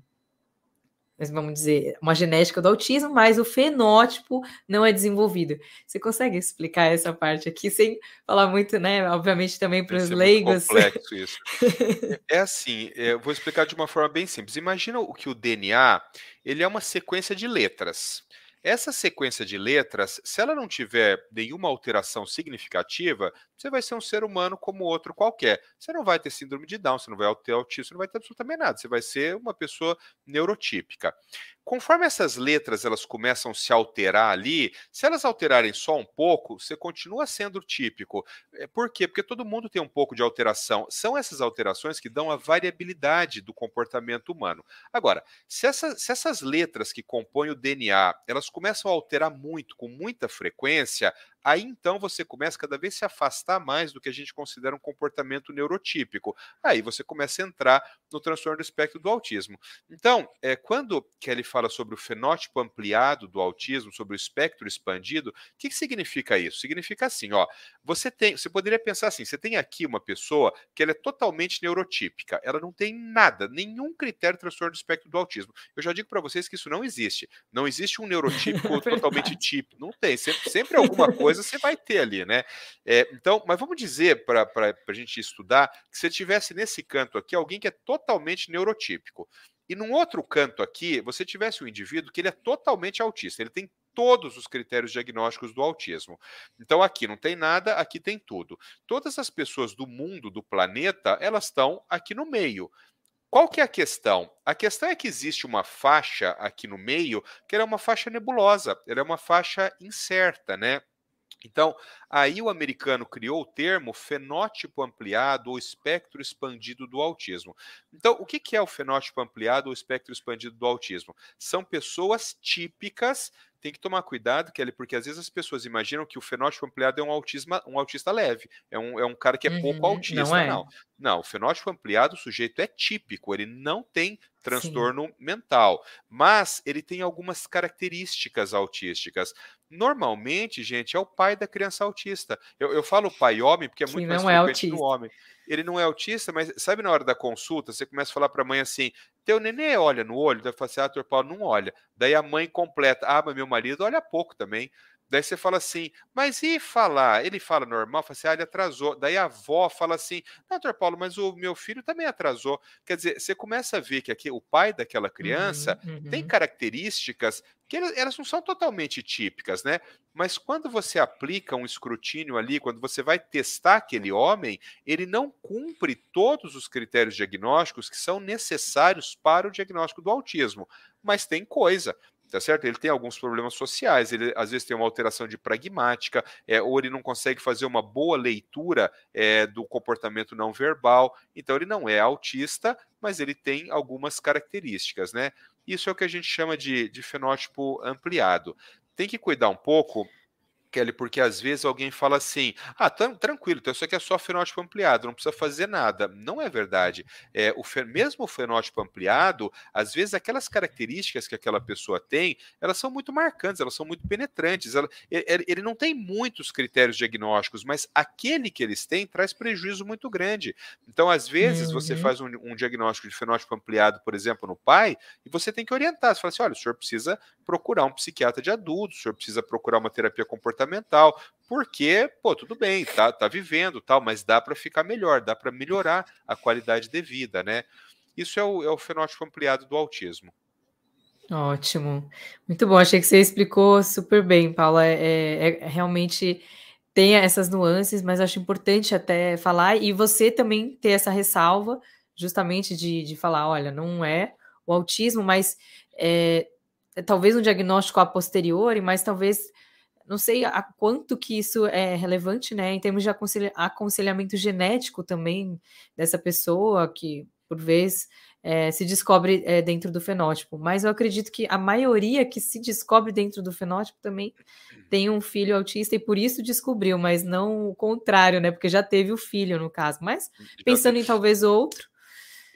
vamos dizer, uma genética do autismo, mas o fenótipo não é desenvolvido. Você consegue explicar essa parte aqui sem falar muito, né? Obviamente também para os leigos. complexo isso. é assim, é, eu vou explicar de uma forma bem simples. Imagina o que o DNA, ele é uma sequência de letras. Essa sequência de letras, se ela não tiver nenhuma alteração significativa, você vai ser um ser humano como outro qualquer. Você não vai ter síndrome de Down, você não vai ter autismo, você não vai ter absolutamente nada. Você vai ser uma pessoa neurotípica. Conforme essas letras elas começam a se alterar ali, se elas alterarem só um pouco, você continua sendo típico. É, por quê? Porque todo mundo tem um pouco de alteração. São essas alterações que dão a variabilidade do comportamento humano. Agora, se, essa, se essas letras que compõem o DNA, elas começam a alterar muito, com muita frequência, aí então você começa cada vez a se afastar mais do que a gente considera um comportamento neurotípico. Aí você começa a entrar no transtorno do espectro do autismo. Então, é, quando Kelly fala sobre o fenótipo ampliado do autismo, sobre o espectro expandido, o que, que significa isso? Significa assim, ó, você tem, você poderia pensar assim, você tem aqui uma pessoa que ela é totalmente neurotípica, ela não tem nada, nenhum critério de transtorno do espectro do autismo. Eu já digo para vocês que isso não existe. Não existe um neurotípico é totalmente típico, não tem, sempre, sempre alguma coisa coisa você vai ter ali, né? É, então, mas vamos dizer, para a gente estudar, que se tivesse nesse canto aqui alguém que é totalmente neurotípico, e num outro canto aqui, você tivesse um indivíduo que ele é totalmente autista, ele tem todos os critérios diagnósticos do autismo. Então aqui não tem nada, aqui tem tudo. Todas as pessoas do mundo, do planeta, elas estão aqui no meio. Qual que é a questão? A questão é que existe uma faixa aqui no meio, que é uma faixa nebulosa, ela é uma faixa incerta, né? Então, aí o americano criou o termo fenótipo ampliado ou espectro expandido do autismo. Então, o que é o fenótipo ampliado ou espectro expandido do autismo? São pessoas típicas tem que tomar cuidado, Kelly, porque às vezes as pessoas imaginam que o fenótipo ampliado é um, autismo, um autista leve, é um, é um cara que é uhum, pouco autista. Não, é. não. Não, o fenótipo ampliado, o sujeito é típico, ele não tem transtorno Sim. mental, mas ele tem algumas características autísticas. Normalmente, gente, é o pai da criança autista. Eu, eu falo pai homem porque é muito mais é frequente é no homem. Ele não é autista, mas sabe na hora da consulta, você começa a falar para a mãe assim: teu nenê olha no olho? Daí fala assim: ah, doutor Paulo não olha. Daí a mãe completa: ah, mas meu marido olha pouco também. Daí você fala assim, mas e falar? Ele fala normal? Fala assim, ah, ele atrasou. Daí a avó fala assim, não, doutor Paulo, mas o meu filho também atrasou. Quer dizer, você começa a ver que aqui o pai daquela criança uhum, uhum. tem características que elas não são totalmente típicas, né? Mas quando você aplica um escrutínio ali, quando você vai testar aquele homem, ele não cumpre todos os critérios diagnósticos que são necessários para o diagnóstico do autismo. Mas tem coisa tá certo? Ele tem alguns problemas sociais, ele às vezes tem uma alteração de pragmática, é, ou ele não consegue fazer uma boa leitura é, do comportamento não verbal, então ele não é autista, mas ele tem algumas características, né? Isso é o que a gente chama de, de fenótipo ampliado. Tem que cuidar um pouco Kelly, porque às vezes alguém fala assim: ah, tranquilo, então isso aqui é só fenótipo ampliado, não precisa fazer nada. Não é verdade. É, o mesmo o fenótipo ampliado, às vezes aquelas características que aquela pessoa tem, elas são muito marcantes, elas são muito penetrantes. Ela, ele, ele, não tem muitos critérios diagnósticos, mas aquele que eles têm traz prejuízo muito grande. Então, às vezes, uhum. você faz um, um, diagnóstico de fenótipo ampliado, por exemplo, no pai, e você tem que orientar. Você fala assim: olha, o senhor precisa procurar um psiquiatra de adultos, o senhor precisa procurar uma terapia comportamental comportamental, porque, pô, tudo bem, tá, tá vivendo, tal, mas dá para ficar melhor, dá para melhorar a qualidade de vida, né? Isso é o, é o fenótipo ampliado do autismo. Ótimo, muito bom. Achei que você explicou super bem, Paula. É, é, é, realmente tem essas nuances, mas acho importante até falar e você também ter essa ressalva, justamente de, de falar, olha, não é o autismo, mas é, é talvez um diagnóstico a posteriori, mas talvez não sei a quanto que isso é relevante, né, em termos de aconselha aconselhamento genético também dessa pessoa, que por vezes é, se descobre é, dentro do fenótipo. Mas eu acredito que a maioria que se descobre dentro do fenótipo também tem um filho autista e por isso descobriu, mas não o contrário, né? Porque já teve o filho no caso. Mas pensando em talvez outro,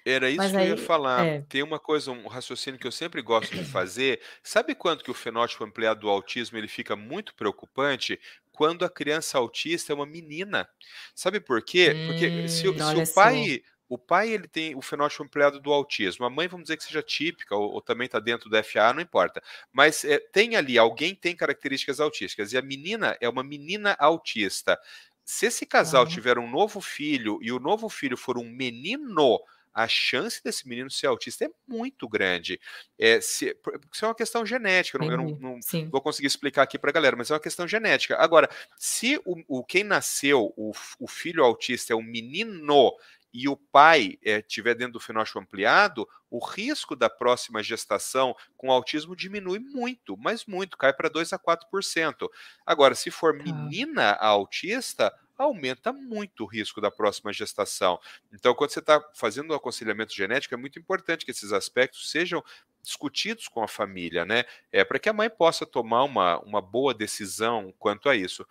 era isso Mas que eu ia falar. é. Tem uma coisa, um raciocínio que eu sempre gosto de fazer. Sabe quando que o fenótipo ampliado do autismo ele fica muito preocupante? Quando a criança autista é uma menina. Sabe por quê? Porque se, Hum, se o só. pai o pai ele tem o fenótipo ampliado do autismo, a mãe vamos dizer que seja típica ou, ou também está dentro do FA, não importa. Mas é, tem ali, alguém tem características autísticas e a menina é uma menina autista. Se esse casal tiver um novo filho e o novo filho for um menino, a chance desse menino ser autista é muito grande. É, se, isso é uma questão genética, não, eu não, não vou conseguir explicar aqui para a galera, mas é uma questão genética. Agora, se o, o quem nasceu, o, o filho autista é um menino e o pai é, tiver dentro do fenótipo ampliado, o risco da próxima gestação com autismo diminui muito, mas muito, cai para 2 a 4%. Agora, se for tá. menina autista, aumenta muito o risco da próxima gestação. Então, quando você está fazendo o um aconselhamento genético, é muito importante que esses aspectos sejam discutidos com a família, né? É para que a mãe possa tomar uma, uma boa decisão quanto a isso.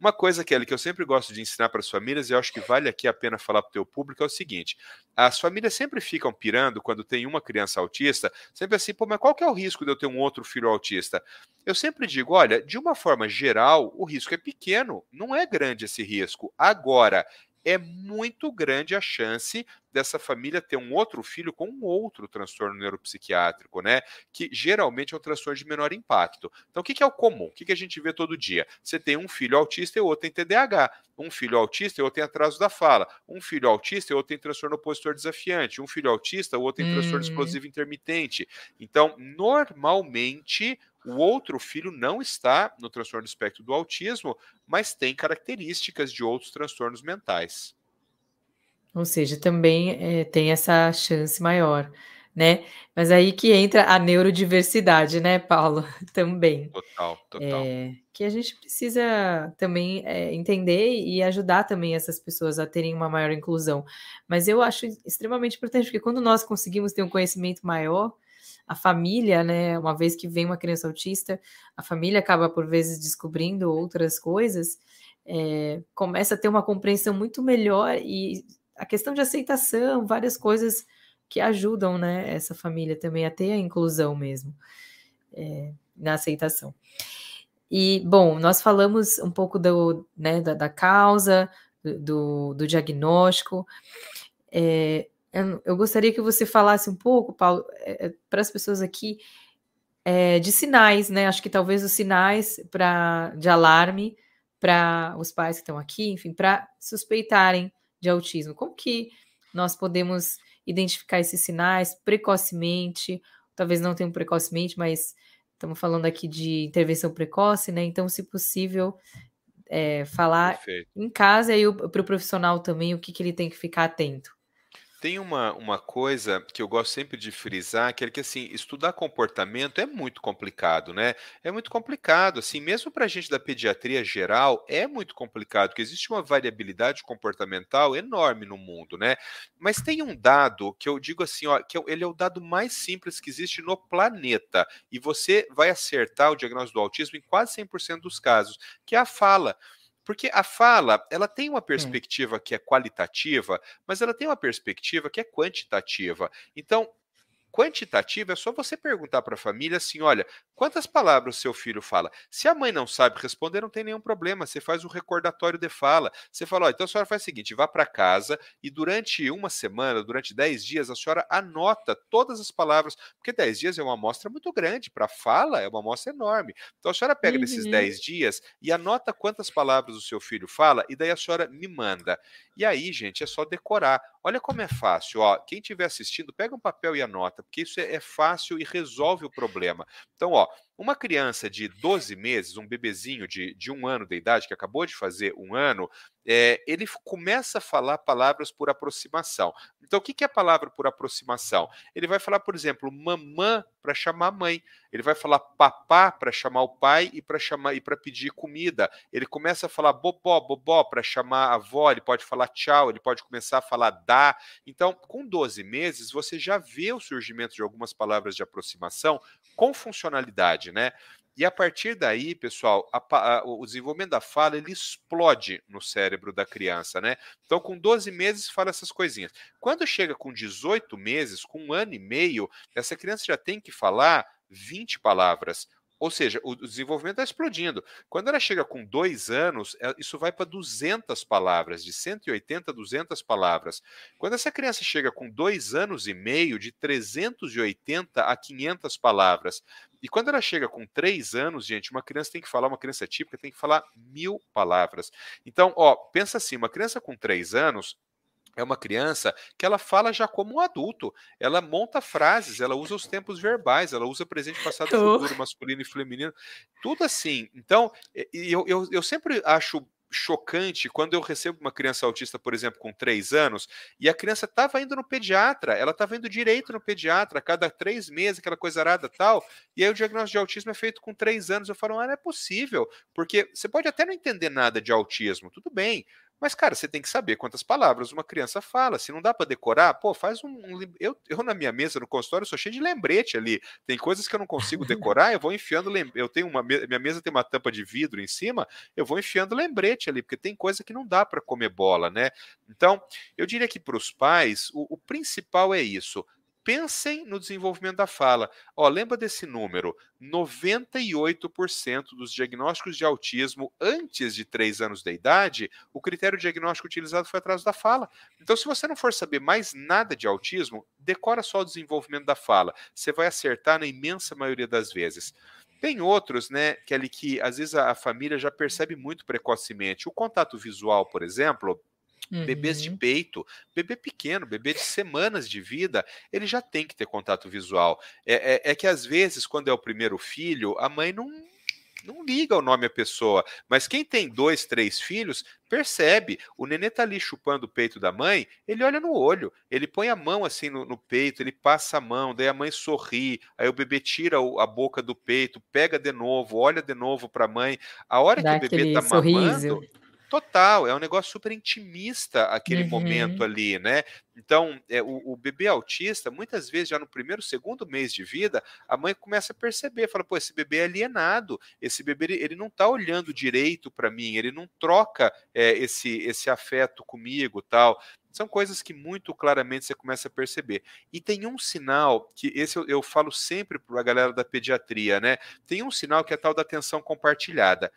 Uma coisa, Kelly, que eu sempre gosto de ensinar para as famílias, e acho que vale aqui a pena falar para o teu público, é o seguinte: as famílias sempre ficam pirando quando tem uma criança autista, sempre assim, pô, mas qual que é o risco de eu ter um outro filho autista? Eu sempre digo, olha, de uma forma geral, o risco é pequeno, não é grande esse risco. Agora, é muito grande a chance dessa família ter um outro filho com um outro transtorno neuropsiquiátrico, né? Que geralmente é um transtorno de menor impacto. Então, o que, é o comum? O que, a gente vê todo dia? Você tem um filho autista e outro tem TDAH. Um filho autista e outro tem atraso da fala. Um filho autista e outro tem transtorno opositor desafiante. Um filho autista e outro tem transtorno uhum. explosivo intermitente. Então, normalmente, o outro filho não está no transtorno do espectro do autismo, mas tem características de outros transtornos mentais. Ou seja, também é, tem essa chance maior, né? Mas aí que entra a neurodiversidade, né, Paulo? Também. Total, total. É, que a gente precisa também é, entender e ajudar também essas pessoas a terem uma maior inclusão. Mas eu acho extremamente importante, porque quando nós conseguimos ter um conhecimento maior, a família, né, uma vez que vem uma criança autista, a família acaba por vezes descobrindo outras coisas, é, começa a ter uma compreensão muito melhor e a questão de aceitação, várias coisas que ajudam, né, essa família também a ter a inclusão mesmo é, na aceitação. E, bom, nós falamos um pouco do, né, da, da causa, do, do diagnóstico. É, eu gostaria que você falasse um pouco, Paulo, é, é para as pessoas aqui, é, de sinais, né? Acho que talvez os sinais pra, de alarme para os pais que estão aqui, enfim, para suspeitarem de autismo. Como que nós podemos identificar esses sinais precocemente? Talvez não tenham precocemente, mas estamos falando aqui de intervenção precoce, né? Então, se possível, é, falar Perfeito. em casa e para o profissional também o que, que ele tem que ficar atento. Tem uma, uma coisa que eu gosto sempre de frisar, que é que assim, estudar comportamento é muito complicado, né? É muito complicado, assim, mesmo para a gente da pediatria geral, é muito complicado, porque existe uma variabilidade comportamental enorme no mundo, né? Mas tem um dado que eu digo assim, ó, que é ele é o dado mais simples que existe no planeta, e você vai acertar o diagnóstico do autismo em quase 100% dos casos, que é a fala. Porque a fala, ela tem uma perspectiva que é qualitativa, mas ela tem uma perspectiva que é quantitativa. Então, quantitativa é só você perguntar para a família assim: olha, quantas palavras o seu filho fala? Se a mãe não sabe responder, não tem nenhum problema. Você faz um recordatório de fala. Você fala: ó, então a senhora faz o seguinte: vá para casa e durante uma semana, durante 10 dias, a senhora anota todas as palavras, porque 10 dias é uma amostra muito grande. Para fala, é uma amostra enorme. Então a senhora pega uhum. nesses 10 dias e anota quantas palavras o seu filho fala, e daí a senhora me manda. E aí, gente, é só decorar. Olha como é fácil. Ó, quem estiver assistindo, pega um papel e anota, porque isso é, é fácil e resolve o problema. Então, ó, uma criança de 12 meses, um bebezinho de, de um ano de idade, que acabou de fazer um ano, é, ele começa a falar palavras por aproximação. Então, o que, que é a palavra por aproximação? Ele vai falar, por exemplo, mamã para chamar mãe. Ele vai falar papá para chamar o pai e para chamar e para pedir comida. Ele começa a falar bobó, bobó para chamar a avó. Ele pode falar tchau. Ele pode começar a falar dá. Então, com 12 meses, você já vê o surgimento de algumas palavras de aproximação com funcionalidade, né? E a partir daí, pessoal, a, a, o desenvolvimento da fala ele explode no cérebro da criança, né? Então, com 12 meses, fala essas coisinhas. Quando chega com 18 meses, com um ano e meio, essa criança já tem que falar 20 palavras. Ou seja, o desenvolvimento está explodindo. Quando ela chega com dois anos, é, isso vai para 200 palavras, de 180 a 200 palavras. Quando essa criança chega com dois anos e meio, de 380 a 500 palavras. E quando ela chega com três anos, gente, uma criança tem que falar, uma criança típica tem que falar mil palavras. Então, ó, pensa assim, uma criança com três anos, é uma criança que ela fala já como um adulto. Ela monta frases, ela usa os tempos verbais, ela usa presente, passado, futuro, masculino e feminino, tudo assim. Então, eu, eu, eu sempre acho chocante quando eu recebo uma criança autista, por exemplo, com três anos, e a criança estava indo no pediatra, ela estava indo direito no pediatra, a cada três meses, aquela coisa arada tal, e aí o diagnóstico de autismo é feito com três anos. Eu falo, ah, não é possível, porque você pode até não entender nada de autismo, tudo bem, mas, cara, você tem que saber quantas palavras uma criança fala. Se não dá para decorar, pô, faz um. eu, eu, na minha mesa, no consultório, sou cheio de lembrete ali. Tem coisas que eu não consigo decorar, eu vou enfiando. Eu tenho uma. Minha mesa tem uma tampa de vidro em cima, eu vou enfiando lembrete ali, porque tem coisa que não dá para comer bola, né? Então, eu diria que para os pais, o, o principal é isso pensem no desenvolvimento da fala. Ó, lembra desse número? 98% dos diagnósticos de autismo antes de 3 anos de idade, o critério diagnóstico utilizado foi atraso da fala. Então, se você não for saber mais nada de autismo, decora só o desenvolvimento da fala. Você vai acertar na imensa maioria das vezes. Tem outros, né, ali que às vezes a família já percebe muito precocemente. O contato visual, por exemplo, Uhum. Bebês de uhum. peito, bebê pequeno, bebê de semanas de vida, ele já tem que ter contato visual. É, é, é que às vezes, quando é o primeiro filho, a mãe não, não liga o nome à pessoa. Mas quem tem dois, três filhos, percebe. O nenê tá ali chupando o peito da mãe, ele olha no olho, ele põe a mão assim no, no peito, ele passa a mão, daí a mãe sorri, aí o bebê tira a boca do peito, pega de novo, olha de novo para a mãe. A hora Dá que o bebê tá sorriso. mamando Total, é um negócio super intimista aquele uhum. momento ali, né? Então, é, o, o, bebê autista, muitas vezes, já no primeiro, segundo mês de vida, a mãe começa a perceber, fala, pô, esse bebê é alienado, esse bebê ele, ele não está olhando direito para mim, ele não troca é, esse, esse afeto comigo tal. São coisas que muito claramente você começa a perceber. E tem um sinal, que esse eu, eu falo sempre para a galera da pediatria, né? Tem um sinal que é a tal da atenção compartilhada.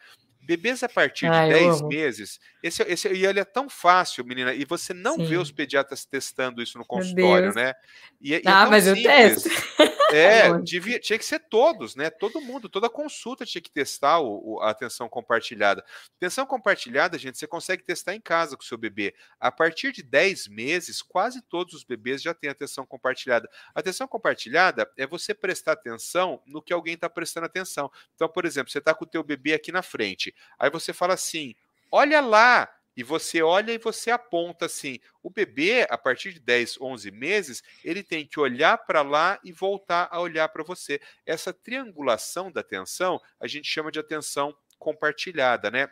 Bebês a partir ah, de 10 meses, esse, esse, e ele é tão fácil, menina, e você não Sim. vê os pediatras testando isso no consultório, né? E, e ah, é mas simples. eu testo. É, devia, tinha que ser todos, né? Todo mundo, toda consulta tinha que testar o, o, a atenção compartilhada. Atenção compartilhada, gente, você consegue testar em casa com o seu bebê. A partir de 10 meses, quase todos os bebês já têm atenção compartilhada. Atenção compartilhada é você prestar atenção no que alguém está prestando atenção. Então, por exemplo, você está com o teu bebê aqui na frente, aí você fala assim, olha lá, e você olha e você aponta assim. O bebê, a partir de 10, 11 meses, ele tem que olhar para lá e voltar a olhar para você. Essa triangulação da atenção, a gente chama de atenção compartilhada, né?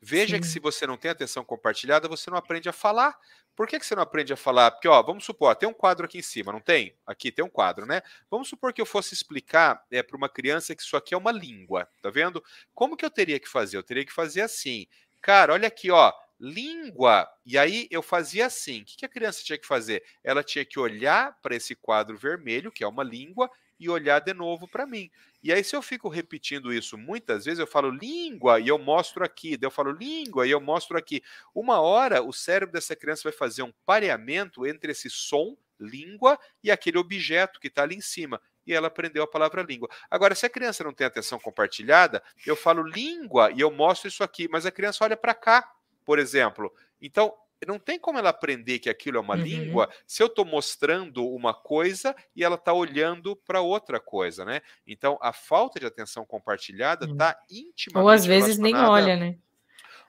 Veja Sim. que se você não tem atenção compartilhada, você não aprende a falar. Por que, que você não aprende a falar? Porque, ó, vamos supor, tem um quadro aqui em cima, não tem? Aqui tem um quadro, né? Vamos supor que eu fosse explicar é, para uma criança que isso aqui é uma língua, tá vendo? Como que eu teria que fazer? Eu teria que fazer assim. Cara, olha aqui, ó, língua. E aí eu fazia assim. O que a criança tinha que fazer? Ela tinha que olhar para esse quadro vermelho, que é uma língua, e olhar de novo para mim. E aí, se eu fico repetindo isso muitas vezes, eu falo língua e eu mostro aqui, daí eu falo língua e eu mostro aqui. Uma hora, o cérebro dessa criança vai fazer um pareamento entre esse som, língua, e aquele objeto que está ali em cima e ela aprendeu a palavra língua. Agora, se a criança não tem atenção compartilhada, eu falo língua e eu mostro isso aqui, mas a criança olha para cá, por exemplo. Então, não tem como ela aprender que aquilo é uma uhum. língua se eu estou mostrando uma coisa e ela está olhando para outra coisa, né? Então, a falta de atenção compartilhada está uhum. intimamente Ou às vezes nem olha, né?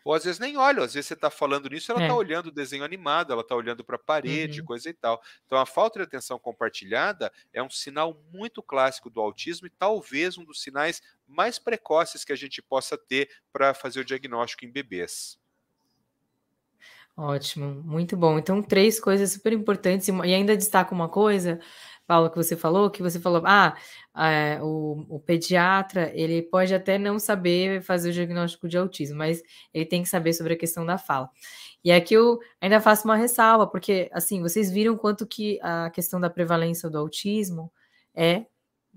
Ou às vezes nem olha, às vezes você está falando nisso, ela está é. olhando o desenho animado, ela está olhando para a parede, uhum. coisa e tal. Então a falta de atenção compartilhada é um sinal muito clássico do autismo e talvez um dos sinais mais precoces que a gente possa ter para fazer o diagnóstico em bebês. Ótimo, muito bom. Então, três coisas super importantes, e ainda destaco uma coisa Paulo, que você falou, que você falou, ah, é, o, o, pediatra, ele pode até não saber fazer o diagnóstico de autismo, mas ele tem que saber sobre a questão da fala. E aqui eu ainda faço uma ressalva, porque, assim, vocês viram quanto que a questão da prevalência do autismo é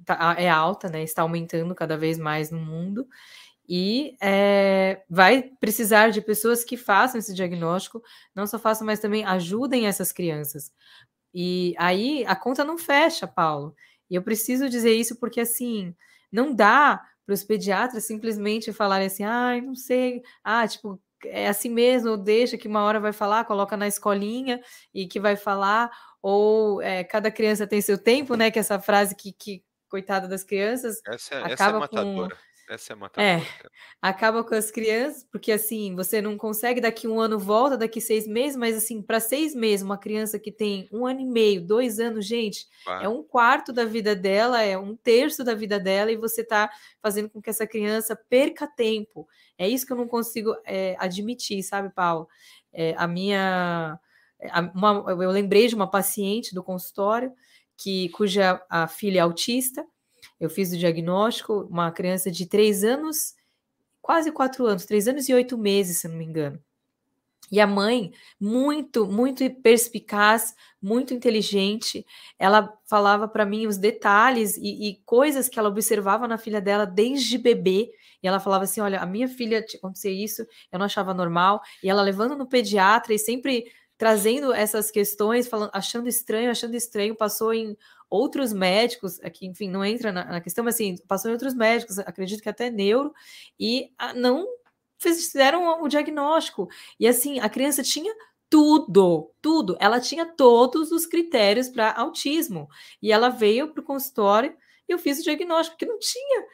tá, é alta, né? Está aumentando cada vez mais no mundo e é, vai precisar de pessoas que façam esse diagnóstico, não só façam, mas também ajudem essas crianças. E aí a conta não fecha, Paulo. E eu preciso dizer isso porque assim não dá para os pediatras simplesmente falarem assim, ah, não sei, ah, tipo, é assim mesmo, deixa que uma hora vai falar, coloca na escolinha e que vai falar, ou é, cada criança tem seu tempo, né? Que essa frase que, que coitada das crianças, essa, acaba essa é matadora. Com essa é matadora. É, acaba com as crianças, porque assim, você não consegue daqui um ano volta, daqui seis meses, mas assim, para seis meses, uma criança que tem um ano e meio, dois anos, gente, é um quarto da vida dela, é um terço da vida dela, e você está fazendo com que essa criança perca tempo. É isso que eu não consigo é, admitir, sabe, Paulo? É, a minha. A, uma, eu lembrei de uma paciente do consultório que cuja a filha é autista eu fiz o diagnóstico, uma criança de três anos, quase quatro anos, três anos e oito meses, se não me engano. E a mãe, muito, muito perspicaz, muito inteligente, ela falava para mim os detalhes e, e, coisas que ela observava na filha dela desde bebê. E ela falava assim: Olha, a minha filha aconteceu isso, eu não achava normal. E ela levando no pediatra e sempre trazendo essas questões, falando, achando estranho, achando estranho, passou em outros médicos, aqui, enfim, não entra na, na, questão, mas assim, passou em outros médicos, acredito que até neuro, e a, não fizeram o diagnóstico. E assim, a criança tinha tudo, tudo. Ela tinha todos os critérios para autismo. E ela veio para o consultório e eu fiz o diagnóstico, porque não tinha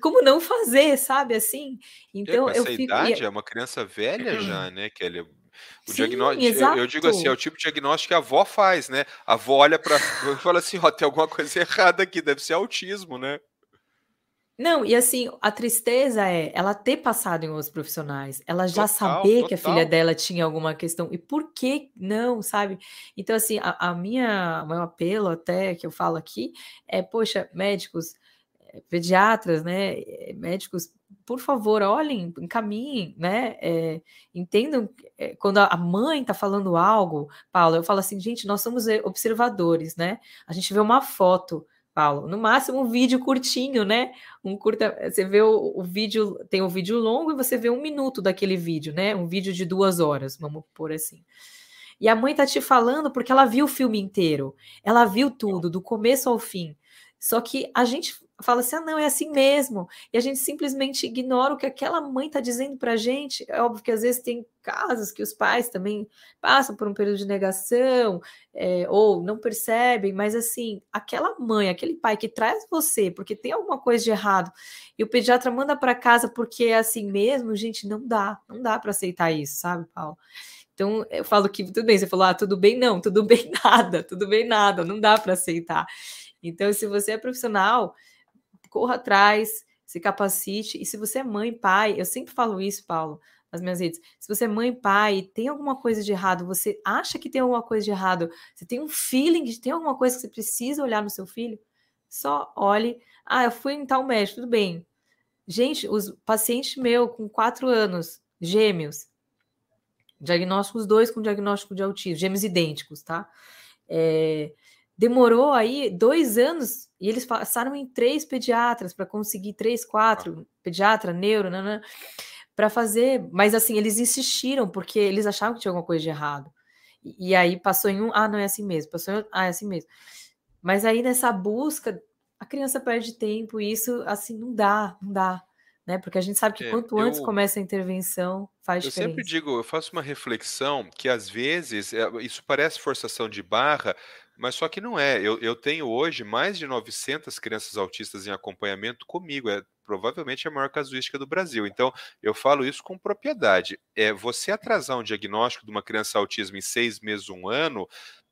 como não fazer, sabe assim? Então eu fico idade, é uma criança velha já, né, Kelly? O Sim, diagnóstico, eu, eu, digo assim, é o tipo de diagnóstico que a avó faz, né? A avó olha para e fala assim, ó, tem alguma coisa errada aqui, deve ser autismo, né? Não, e assim, a tristeza é ela ter passado em outros profissionais, ela já total, saber total. que a filha dela tinha alguma questão, e por que não, sabe? Então, assim, a, a minha, meu apelo até que eu falo aqui é, poxa, médicos, pediatras, né, médicos por favor, olhem, encaminhem, né? É, entendam é, quando a mãe está falando algo, Paulo, eu falo assim, gente, nós somos eh, observadores, né? A gente vê uma foto, Paulo, no máximo um vídeo curtinho, né? Um curta, você vê o, o vídeo, tem o um vídeo longo e você vê um minuto daquele vídeo, né? Um vídeo de duas horas, vamos por assim. E a mãe tá te falando porque ela viu o filme inteiro, ela viu tudo, do começo ao fim. Só que a gente fala assim: ah, não, é assim mesmo. E a gente simplesmente ignora o que aquela mãe está dizendo para a gente. É óbvio que às vezes tem casos que os pais também passam por um período de negação é, ou não percebem, mas assim, aquela mãe, aquele pai que traz você porque tem alguma coisa de errado e o pediatra manda para casa porque é assim mesmo, gente, não dá, não dá para aceitar isso, sabe, Paulo? Então, eu falo que tudo bem, você falou, ah, tudo bem, não, tudo bem nada, tudo bem nada, não dá para aceitar. Então, se você é profissional, corra atrás, se capacite. E se você é mãe, pai, eu sempre falo isso, Paulo, nas minhas redes. Se você é mãe, pai, tem alguma coisa de errado, você acha que tem alguma coisa de errado, você tem um feeling de tem alguma coisa que você precisa olhar no seu filho, só olhe. Ah, eu fui em tal médico, tudo bem. Gente, os pacientes meu com quatro anos, gêmeos, diagnósticos dois com diagnóstico de autismo, gêmeos idênticos, tá? É, demorou aí dois anos e eles passaram em três pediatras para conseguir três, quatro, pediatra, neuro, para fazer. Mas assim, eles insistiram porque eles achavam que tinha alguma coisa de errado. E, e aí passou em um, ah, não é assim mesmo, passou em outro, ah, é assim mesmo. Mas aí nessa busca, a criança perde tempo e isso assim não dá, não dá. Né? Porque a gente sabe que é, quanto antes começa a intervenção, faz eu diferença. Eu sempre digo, eu faço uma reflexão que às vezes é, isso parece forçação de barra, mas só que não é. Eu, eu tenho hoje mais de 900 crianças autistas em acompanhamento comigo. É provavelmente a maior casuística do Brasil. Então, eu falo isso com propriedade. É Você atrasar um diagnóstico de uma criança autismo em seis meses, um ano,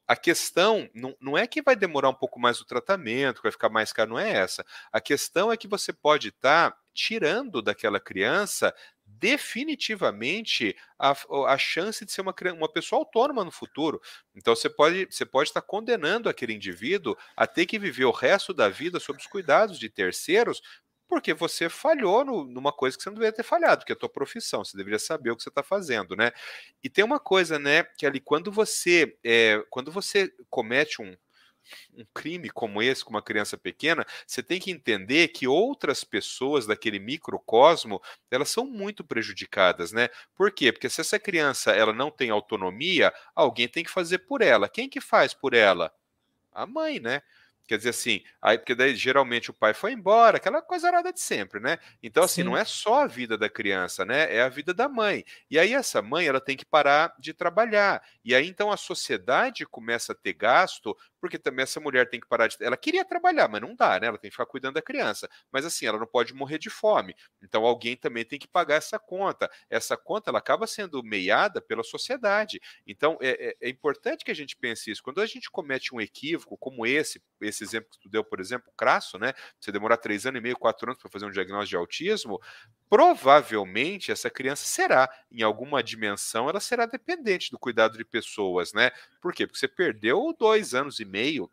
a questão não, não é que vai demorar um pouco mais o tratamento, que vai ficar mais caro, não é essa. A questão é que você pode estar tá tirando daquela criança definitivamente a, a chance de ser uma, uma pessoa autônoma no futuro. Então você pode, você pode estar condenando aquele indivíduo a ter que viver o resto da vida sob os cuidados de terceiros, porque você falhou no, numa coisa que você não deveria ter falhado, que é a tua profissão, você deveria saber o que você está fazendo, né? E tem uma coisa, né, que ali quando você é, quando você comete um, um crime como esse com uma criança pequena, você tem que entender que outras pessoas daquele microcosmo, elas são muito prejudicadas, né? Por quê? Porque se essa criança ela não tem autonomia, alguém tem que fazer por ela. Quem que faz por ela? A mãe, né? Quer dizer assim, aí, porque daí geralmente o pai foi embora, aquela coisa arada de sempre, né? Então, assim, Sim. não é só a vida da criança, né? É a vida da mãe. E aí, essa mãe, ela tem que parar de trabalhar. E aí, então, a sociedade começa a ter gasto porque também essa mulher tem que parar de. Ela queria trabalhar, mas não dá, né? Ela tem que ficar cuidando da criança. Mas assim, ela não pode morrer de fome. Então alguém também tem que pagar essa conta. Essa conta ela acaba sendo meiada pela sociedade. Então é, é, é importante que a gente pense isso. Quando a gente comete um equívoco como esse, esse exemplo que tu deu, por exemplo, crasso, né? Você demorar três anos e meio, quatro anos para fazer um diagnóstico de autismo, provavelmente essa criança será, em alguma dimensão, ela será dependente do cuidado de pessoas, né? Por quê? Porque você perdeu dois anos e meio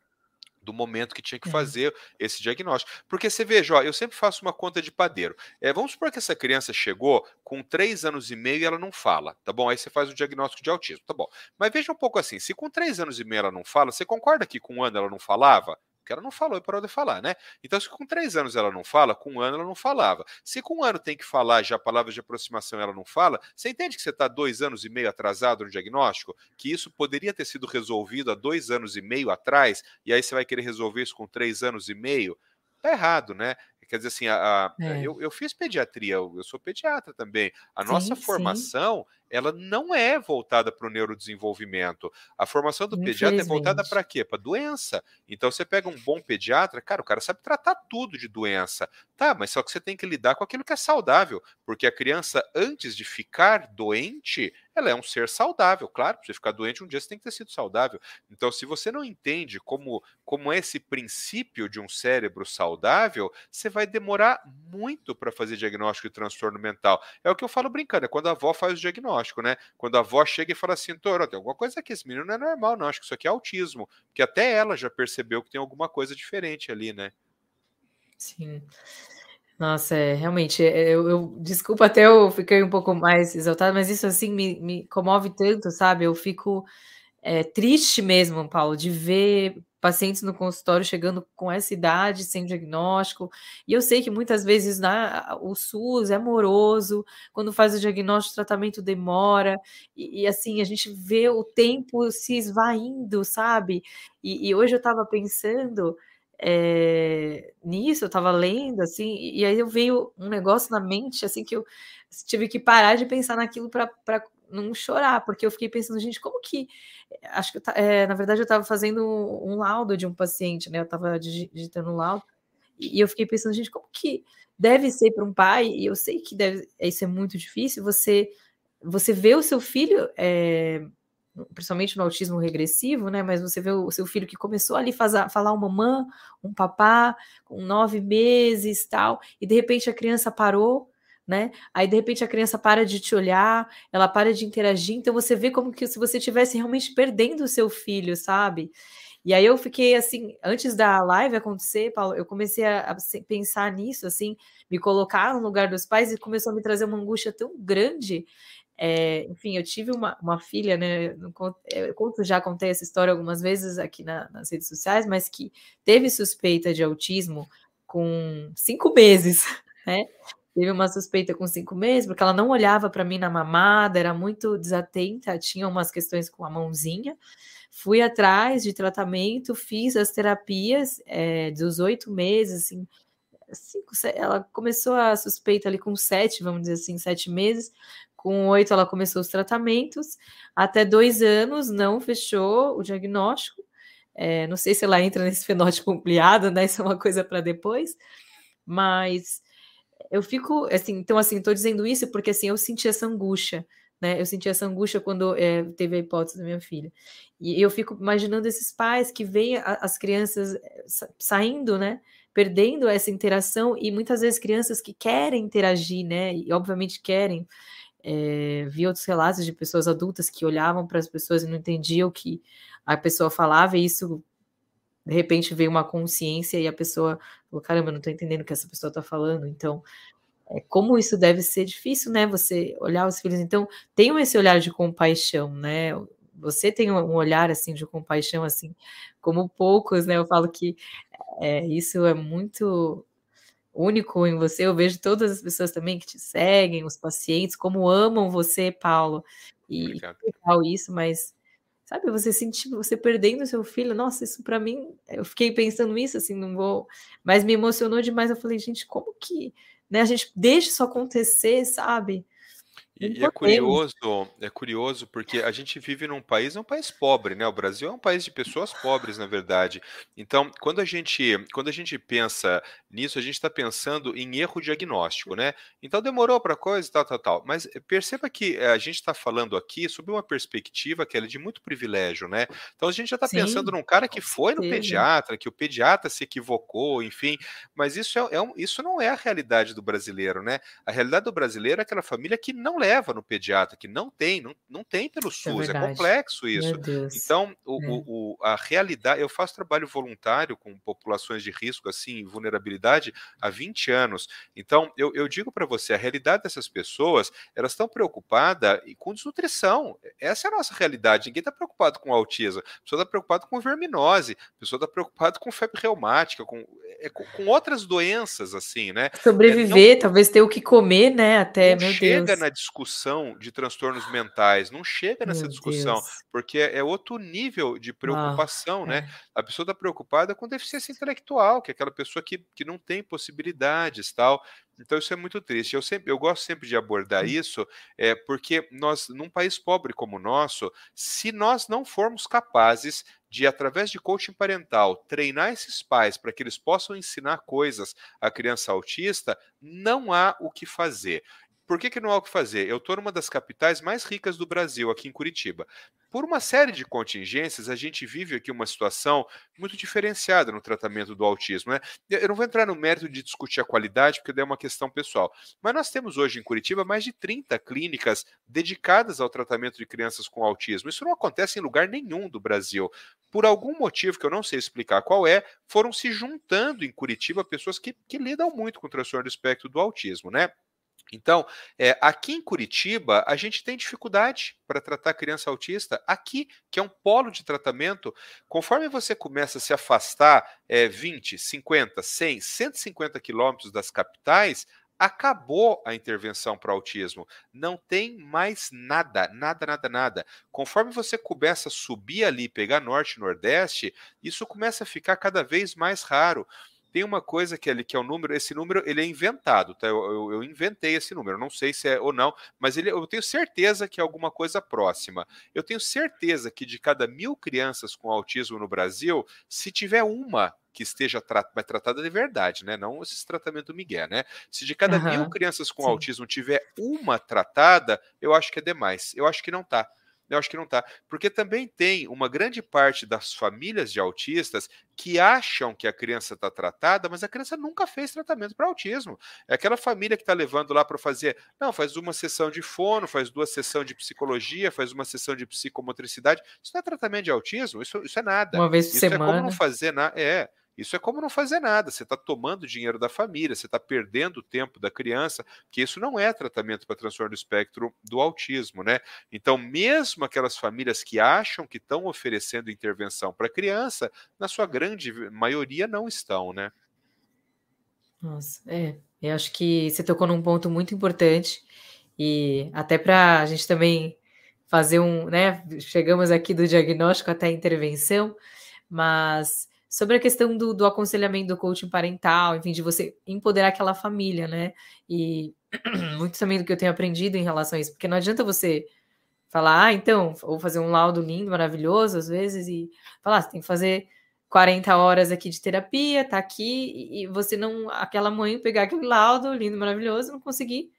do momento que tinha que é. fazer esse diagnóstico. Porque você veja, ó, eu sempre faço uma conta de padeiro. É, vamos supor que essa criança chegou com três anos e meio e ela não fala, tá bom? Aí você faz o diagnóstico de autismo, tá bom. Mas veja um pouco assim, se com três anos e meio ela não fala, você concorda que com um ano ela não falava? Porque ela não falou e parou de falar, né? Então, se com três anos ela não fala, com um ano ela não falava. Se com um ano tem que falar já palavras de aproximação ela não fala, você entende que você está dois anos e meio atrasado no diagnóstico? Que isso poderia ter sido resolvido há dois anos e meio atrás, e aí você vai querer resolver isso com três anos e meio? Tá errado, né? Quer dizer assim, a, a é. eu, eu, fiz pediatria, eu, eu, sou pediatra também. A sim, nossa formação, sim. Ela não é voltada para o neurodesenvolvimento. A formação do pediatra é voltada para quê? Para doença. Então você pega um bom pediatra, cara, o cara sabe tratar tudo de doença. Tá, mas só que você tem que lidar com aquilo que é saudável, porque a criança, antes de ficar doente, ela é um ser saudável. Claro, para você ficar doente um dia você tem que ter sido saudável. Então, se você não entende como, como é esse princípio de um cérebro saudável, você vai demorar muito para fazer diagnóstico de transtorno mental. É o que eu falo brincando, é quando a avó faz o diagnóstico, né? Quando a avó chega e fala assim, Toro, tem alguma coisa aqui, esse menino não é normal, não, acho que isso aqui é autismo. Porque até ela já percebeu que tem alguma coisa diferente ali, né? Sim. Nossa, é, realmente, é, eu, eu desculpa até eu fiquei um pouco mais exaltada, mas isso assim me, me comove tanto, sabe? Eu fico é, triste mesmo, Paulo, de ver pacientes no consultório chegando com essa idade, sem diagnóstico. E eu sei que muitas vezes né, o SUS é moroso, quando faz o diagnóstico, o tratamento demora, e, e assim, a gente vê o tempo se esvaindo, sabe? E, e hoje eu estava pensando é, nisso, eu estava lendo, assim, e aí eu veio um negócio na mente, assim, que eu tive que parar de pensar naquilo para não chorar, porque eu fiquei pensando, gente, como que. Acho que, é, na verdade, eu estava fazendo um laudo de um paciente, né? Eu estava digitando um laudo, e eu fiquei pensando, gente, como que deve ser para um pai, e eu sei que deve, isso é muito difícil, você, você vê o seu filho. É, principalmente no autismo regressivo, né? Mas você vê o seu filho que começou ali a falar uma mamã, um papá, com nove meses tal, e de repente a criança parou, né? Aí de repente a criança para de te olhar, ela para de interagir, então você vê como que se você estivesse realmente perdendo o seu filho, sabe? E aí eu fiquei assim, antes da live acontecer, Paulo, eu comecei a, pensar nisso, assim, me colocar no lugar dos pais e começou a me trazer uma angústia tão grande é, enfim, eu tive uma, uma filha, né? Eu conto, já contei essa história algumas vezes aqui na, nas redes sociais, mas que teve suspeita de autismo com cinco meses, né? Teve uma suspeita com cinco meses, porque ela não olhava para mim na mamada, era muito desatenta, tinha umas questões com a mãozinha. Fui atrás de tratamento, fiz as terapias é, dos oito meses, assim, cinco, ela começou a suspeita ali com sete, vamos dizer assim, sete meses. Com oito, ela começou os tratamentos. Até dois anos, não fechou o diagnóstico. É, não sei se ela entra nesse fenótipo ampliado, né? Isso é uma coisa para depois. Mas eu fico, assim, então, assim, estou dizendo isso porque, assim, eu senti essa angústia, né? Eu senti essa angústia quando é, teve a hipótese da minha filha. E eu fico imaginando esses pais que veem as crianças é, saindo, né? Perdendo essa interação e muitas vezes crianças que querem interagir, né? E obviamente querem, é, vi outros relatos de pessoas adultas que olhavam para as pessoas e não entendiam o que a pessoa falava, e isso de repente veio uma consciência e a pessoa falou: caramba, eu não estou entendendo o que essa pessoa está falando. Então, é, como isso deve ser difícil, né? Você olhar os filhos. Então, tenham esse olhar de compaixão, né? você tem um olhar assim de compaixão assim como poucos, né? Eu falo que é, isso é muito único em você. Eu vejo todas as pessoas também que te seguem, os pacientes, como amam você, Paulo. E legal isso, mas sabe, você sentir você perdendo seu filho, nossa, isso para mim, eu fiquei pensando nisso assim, não vou, mas me emocionou demais. Eu falei, gente, como que, né, a gente deixa isso acontecer, sabe? E, é curioso, é curioso porque a gente vive num país, é um país pobre, né? O Brasil é um país de pessoas pobres, na verdade. Então, quando a gente, quando a gente pensa nisso, a gente está pensando em erro diagnóstico, né? Então demorou para coisa, tal, tal, tal. Mas perceba que a gente está falando aqui sobre uma perspectiva que é de muito privilégio, né? Então a gente já está pensando num cara que foi no pediatra, que o pediatra se equivocou, enfim. Mas isso é, é um, isso não é a realidade do brasileiro, né? A realidade do brasileiro é aquela família que não leva leva no pediatra, que não tem, não, não tem pelo é SUS, é, é complexo isso. Então, o, é. o, a realidade, eu faço trabalho voluntário com populações de risco, assim, vulnerabilidade, há 20 anos. Então, eu, eu digo para você, a realidade dessas pessoas, elas estão preocupadas com desnutrição. Essa é a nossa realidade. Ninguém está preocupado com autismo. A pessoa está preocupada com verminose, a pessoa está preocupada com febre reumática, com, é, com, com, outras doenças, assim, né? Sobreviver, é, não, talvez ter o que comer, né? Até, meu chega Deus. na discussão discussão de transtornos mentais, não chega nessa Meu discussão, Deus. porque é, é outro nível de preocupação, ah, né? É. A pessoa está preocupada com deficiência intelectual, que é aquela pessoa que, que não tem possibilidades tal. Então isso é muito triste. Eu sempre, eu gosto sempre de abordar isso, é porque nós, num país pobre como o nosso, se nós não formos capazes de, através de coaching parental, treinar esses pais para que eles possam ensinar coisas à criança autista, não há o que fazer. Por que, que não há o que fazer? Eu estou numa das capitais mais ricas do Brasil, aqui em Curitiba. Por uma série de contingências, a gente vive aqui uma situação muito diferenciada no tratamento do autismo. Né? Eu não vou entrar no mérito de discutir a qualidade, porque é uma questão pessoal. Mas nós temos hoje em Curitiba mais de 30 clínicas dedicadas ao tratamento de crianças com autismo. Isso não acontece em lugar nenhum do Brasil. Por algum motivo que eu não sei explicar qual é, foram se juntando em Curitiba pessoas que, que lidam muito com o transtorno do espectro do autismo, né? Então, é, aqui em Curitiba, a gente tem dificuldade para tratar criança autista. Aqui, que é um polo de tratamento, conforme você começa a se afastar é, 20, 50, 100, 150 quilômetros das capitais, acabou a intervenção para autismo. Não tem mais nada, nada, nada, nada. Conforme você começa a subir ali, pegar norte nordeste, isso começa a ficar cada vez mais raro. Tem uma coisa que, ele, que é o número, esse número ele é inventado, tá? Eu, eu, eu, inventei esse número, não sei se é ou não, mas ele, eu tenho certeza que é alguma coisa próxima. Eu tenho certeza que de cada mil crianças com autismo no Brasil, se tiver uma que esteja tra tratada de verdade, né? Não esse tratamento Miguel, né? Se de cada uhum. mil crianças com Sim. autismo tiver uma tratada, eu acho que é demais. Eu acho que não tá. Eu acho que não está. Porque também tem uma grande parte das famílias de autistas que acham que a criança está tratada, mas a criança nunca fez tratamento para autismo. É aquela família que está levando lá para fazer, não, faz uma sessão de fono, faz duas sessões de psicologia, faz uma sessão de psicomotricidade. Isso não é tratamento de autismo? Isso, isso é nada. Uma vez por isso semana. é como não fazer nada. É. Isso é como não fazer nada. Você está tomando dinheiro da família, você está perdendo o tempo da criança, que isso não é tratamento para transtorno do espectro do autismo, né? Então, mesmo aquelas famílias que acham que estão oferecendo intervenção para a criança, na sua grande maioria não estão, né? Nossa, é. Eu acho que você tocou num ponto muito importante e até para a gente também fazer um, né? Chegamos aqui do diagnóstico até a intervenção, mas sobre a questão do, do aconselhamento do coaching parental, enfim, de você empoderar aquela família, né? E muito também do que eu tenho aprendido em relação a isso, porque não adianta você falar, ah, então, ou fazer um laudo lindo, maravilhoso, às vezes, e falar, ah, você tem que fazer 40 horas aqui de terapia, tá aqui, e você não, aquela mãe pegar aquele laudo lindo, maravilhoso, não conseguir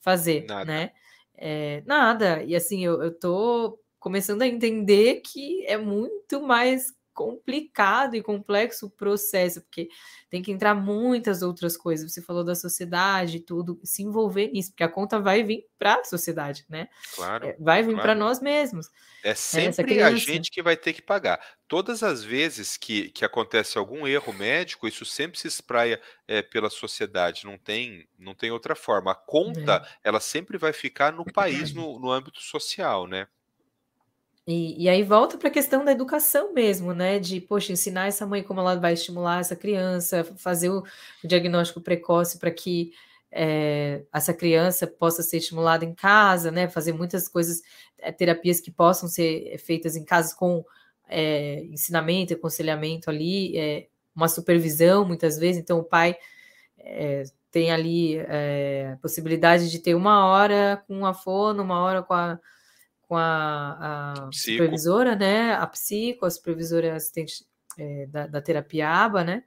fazer, nada. né? É, nada. E assim, eu, eu tô começando a entender que é muito mais complicado e complexo o processo, porque tem que entrar muitas outras coisas. Você falou da sociedade, tudo, se envolver nisso, porque a conta vai vir para a sociedade, né? Claro. É, vai vir claro. para nós mesmos. É sempre a gente que vai ter que pagar. Todas as vezes que, que acontece algum erro médico, isso sempre se espraia é, pela sociedade. Não tem, não tem outra forma. A conta, é. ela sempre vai ficar no país, no, no âmbito social, né? E, e aí volta para a questão da educação mesmo, né? De, poxa, ensinar essa mãe como ela vai estimular essa criança, fazer o, diagnóstico precoce para que é, essa criança possa ser estimulada em casa, né? Fazer muitas coisas, é, terapias que possam ser feitas em casa com é, ensinamento, aconselhamento ali, é, uma supervisão muitas vezes. Então, o pai tem ali é, possibilidade de ter uma hora com a fono, uma hora com a com a, a supervisora, né? A psico, a supervisora assistente é, da, da, terapia ABA, né?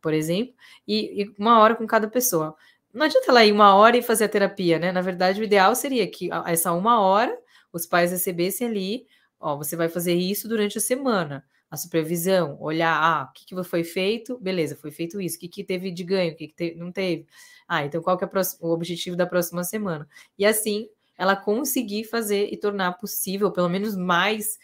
Por exemplo, e, e, uma hora com cada pessoa. Não adianta ela ir uma hora e fazer a terapia, né? Na verdade, o ideal seria que essa uma hora os pais recebessem ali, ó, você vai fazer isso durante a semana. A supervisão, olhar, ah, o que, que foi feito? Beleza, foi feito isso. O que, que teve de ganho? O que, que teve, não teve? Ah, então qual que é o objetivo da próxima semana? E assim ela conseguir fazer e tornar possível, pelo menos mais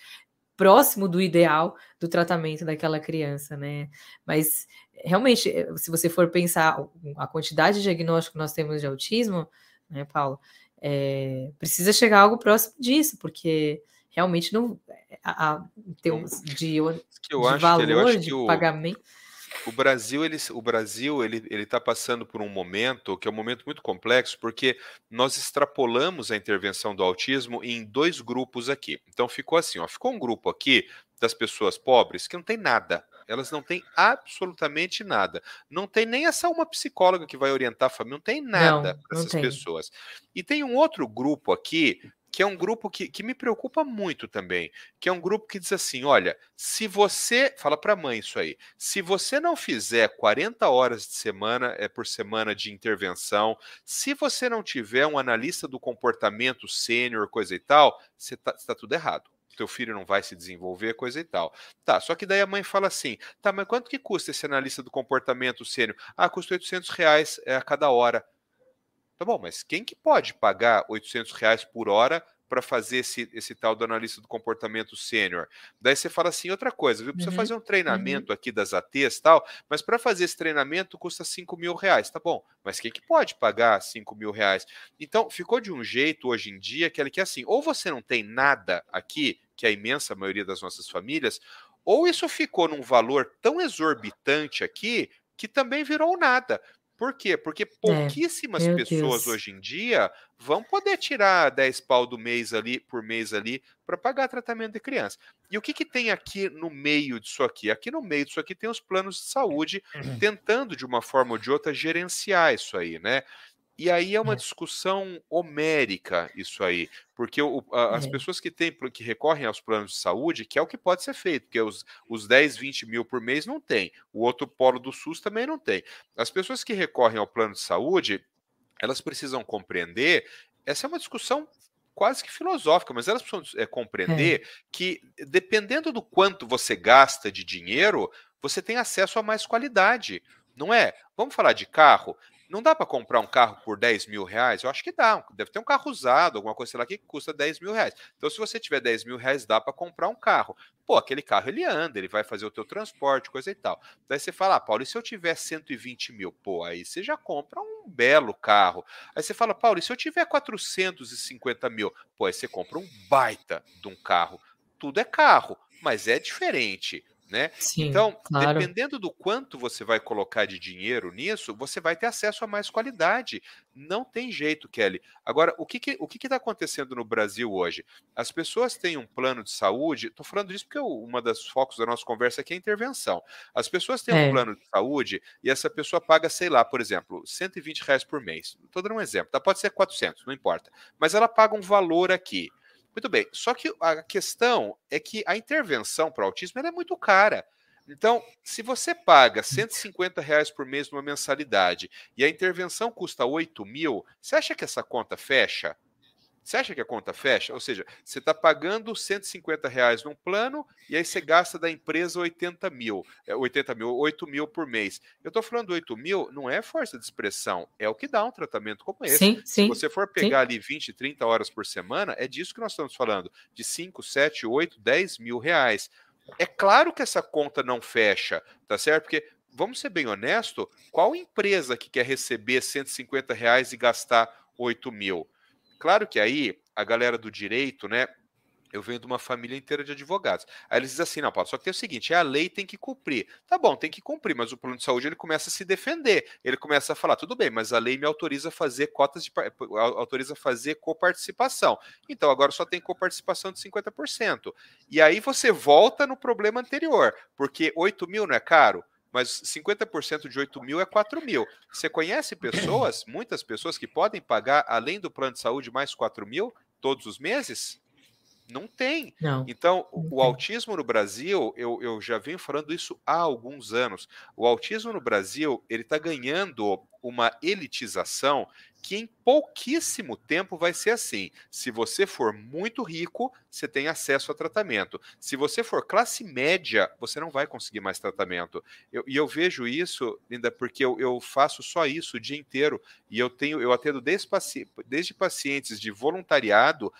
próximo do ideal do tratamento daquela criança, né? Mas realmente, eh, se você for pensar a quantidade de diagnóstico que nós temos de autismo, né, Paulo, é, precisa chegar algo próximo disso, porque realmente não a, a, em termos de, de valor, de pagamento. O Brasil, ele, o Brasil, ele ele está passando por um momento que é um momento muito complexo, porque nós extrapolamos a intervenção do autismo em dois grupos aqui. Então ficou assim, ó, ficou um grupo aqui das pessoas pobres que não tem nada. Elas não têm absolutamente nada. Não tem nem essa uma psicóloga que vai orientar a família, não tem nada para essas tem. pessoas. E tem um outro grupo aqui que é um grupo que, que me preocupa muito também, que é um grupo que diz assim, olha, se você, fala para a mãe isso aí, se você não fizer 40 horas de semana é por semana de intervenção, se você não tiver um analista do comportamento sênior, coisa e tal, você está tá tudo errado teu filho não vai se desenvolver, coisa e tal. Tá, só que daí a mãe fala assim, tá, mas quanto que custa esse analista do comportamento sênior? Ah, custa 800 reais é, a cada hora. Tá bom, mas quem que pode pagar 800 reais por hora para fazer esse, esse tal do analista do comportamento sênior? Daí você fala assim, outra coisa, viu? Precisa uhum. fazer um treinamento uhum. aqui das ATs tal, mas para fazer esse treinamento custa 5 mil reais, tá bom, mas quem que pode pagar 5 mil reais? Então, ficou de um jeito hoje em dia que, que é assim, ou você não tem nada aqui, que é a imensa maioria das nossas famílias, ou isso ficou num valor tão exorbitante aqui que também virou nada. Por quê? Porque é, pouquíssimas é, pessoas Deus. hoje em dia vão poder tirar 10 pau do mês ali, por mês ali, para pagar tratamento de criança. E o que, que tem aqui no meio disso aqui? Aqui no meio disso aqui tem os planos de saúde uhum. tentando, de uma forma ou de outra, gerenciar isso aí, né? E aí é uma é. discussão homérica isso aí, porque o, a, as é. pessoas que têm que recorrem aos planos de saúde, que é o que pode ser feito, porque os, os 10, 20 mil por mês não tem, o outro polo do SUS também não tem. As pessoas que recorrem ao plano de saúde, elas precisam compreender, essa é uma discussão quase que filosófica, mas elas precisam é, compreender é. que dependendo do quanto você gasta de dinheiro, você tem acesso a mais qualidade. Não é? Vamos falar de carro. Não dá para comprar um carro por 10 mil reais? Eu acho que dá. Deve ter um carro usado, alguma coisa lá que custa 10 mil reais. Então, se você tiver 10 mil reais, dá para comprar um carro. Pô, aquele carro ele anda, ele vai fazer o teu transporte, coisa e tal. Daí você fala, ah, Paulo, e se eu tiver 120 mil? Pô, aí você já compra um belo carro. Aí você fala, Paulo, e se eu tiver 450 mil? Pô, aí você compra um baita de um carro. Tudo é carro, mas é diferente né? Sim, então, claro. dependendo do quanto você vai colocar de dinheiro nisso, você vai ter acesso a mais qualidade. Não tem jeito, Kelly. Agora, o que que, o que está acontecendo no Brasil hoje? As pessoas têm um plano de saúde, estou falando disso porque uma das focos da nossa conversa aqui é a intervenção. As pessoas têm é. um plano de saúde e essa pessoa paga, sei lá, por exemplo, 120 reais por mês. Estou dando um exemplo, tá? pode ser 400, não importa. Mas ela paga um valor aqui. Muito bem, só que a questão é que a intervenção para autismo é muito cara. Então, se você paga 150 reais por mês numa mensalidade e a intervenção custa 8 mil, você acha que essa conta fecha? Você acha que a conta fecha? Ou seja, você está pagando 150 reais num plano e aí você gasta da empresa 80 mil, 80 é, mil, 8 mil por mês. Eu estou falando 8 mil, não é força de expressão, é o que dá um tratamento como esse. Sim, sim, Se você for pegar sim. ali 20, 30 horas por semana, é disso que nós estamos falando, de 5, 7, 8, 10 mil reais. É claro que essa conta não fecha, tá certo? Porque vamos ser bem honesto, qual empresa que quer receber 150 reais e gastar 8 mil? Claro que aí a galera do direito, né, eu venho de uma família inteira de advogados. Aí eles dizem assim, não, Paulo, só que tem o seguinte, é a lei tem que cumprir. Tá bom, tem que cumprir, mas o plano de saúde ele começa a se defender. Ele começa a falar, tudo bem, mas a lei me autoriza a fazer cotas de autoriza a fazer coparticipação. Então agora só tem coparticipação de 50%. E aí você volta no problema anterior, porque 8 mil não é caro? Mas 50% de 8 mil é 4 mil. Você conhece pessoas, muitas pessoas, que podem pagar, além do plano de saúde, mais 4 mil todos os meses? Não tem. Não, então, não o tem. autismo no Brasil, eu, eu já venho falando isso há alguns anos. O autismo no Brasil, ele está ganhando uma elitização que em pouquíssimo tempo vai ser assim. Se você for muito rico, você tem acesso a tratamento. Se você for classe média, você não vai conseguir mais tratamento. Eu, e eu vejo isso, ainda porque eu, eu, faço só isso o dia inteiro, e eu tenho, eu atendo desde, paci desde pacientes de voluntariado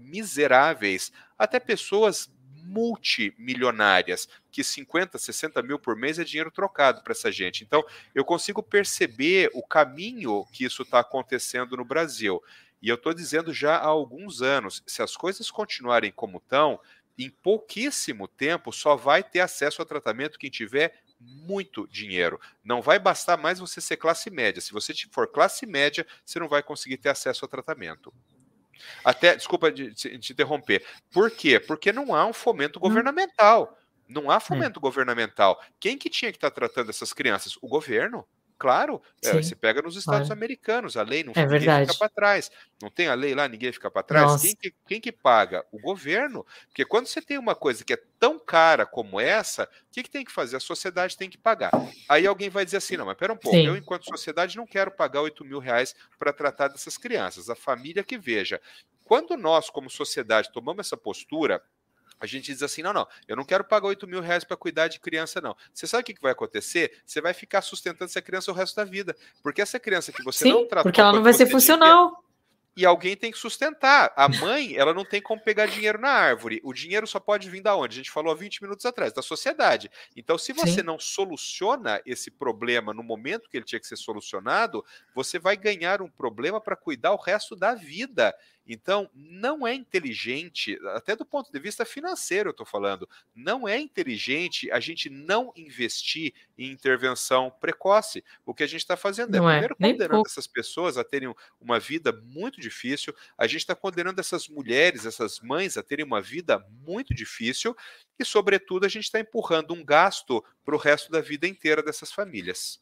miseráveis, até pessoas multimilionárias, que 50, 60 mil por mês é dinheiro trocado para essa gente. Então, eu consigo perceber o caminho que isso está acontecendo no Brasil. E eu estou dizendo já há alguns anos: se as coisas continuarem como estão, em pouquíssimo tempo só vai ter acesso a tratamento quem tiver muito dinheiro. Não vai bastar mais você ser classe média. Se você for classe média, você não vai conseguir ter acesso a tratamento. Até, desculpa de, te interromper. Por quê? Porque não há um fomento hum. governamental. Não há é. fomento governamental. Quem que tinha que estar tratando essas crianças? O governo. Claro, é, você pega nos Estados claro. americanos, a lei não é ninguém fica para trás. Não tem a lei lá, ninguém fica para trás. Quem que, quem que, paga? O governo. Porque quando você tem uma coisa que é tão cara como essa, o que, que tem que fazer? A sociedade tem que pagar. Aí alguém vai dizer assim: não, mas pera um pouco, Sim. eu, enquanto sociedade, não quero pagar 8 mil reais para tratar dessas crianças. A família que veja. Quando nós, como sociedade, tomamos essa postura, a gente diz assim: não, não, eu não quero pagar 8 mil reais para cuidar de criança, não. Você sabe o que, que vai acontecer? Você vai ficar sustentando essa criança o resto da vida. Porque essa criança que você Sim, não tratou. Porque ela não vai ser funcional. e alguém tem que sustentar. A mãe, ela não tem como pegar dinheiro na árvore. O dinheiro só pode vir da onde? A gente falou há 20 minutos atrás, da sociedade. Então, se você Sim. não soluciona esse problema no momento que ele tinha que ser solucionado, você vai ganhar um problema para cuidar o resto da vida. Então, não é inteligente, até do ponto de vista financeiro, eu estou falando, não é inteligente a gente não investir em intervenção precoce. O que a gente está fazendo é, não é, primeiro, condenando essas pessoas a terem uma vida muito difícil, a gente está condenando essas mulheres, essas mães a terem uma vida muito difícil, e, sobretudo, a gente está empurrando um gasto para o resto da vida inteira dessas famílias.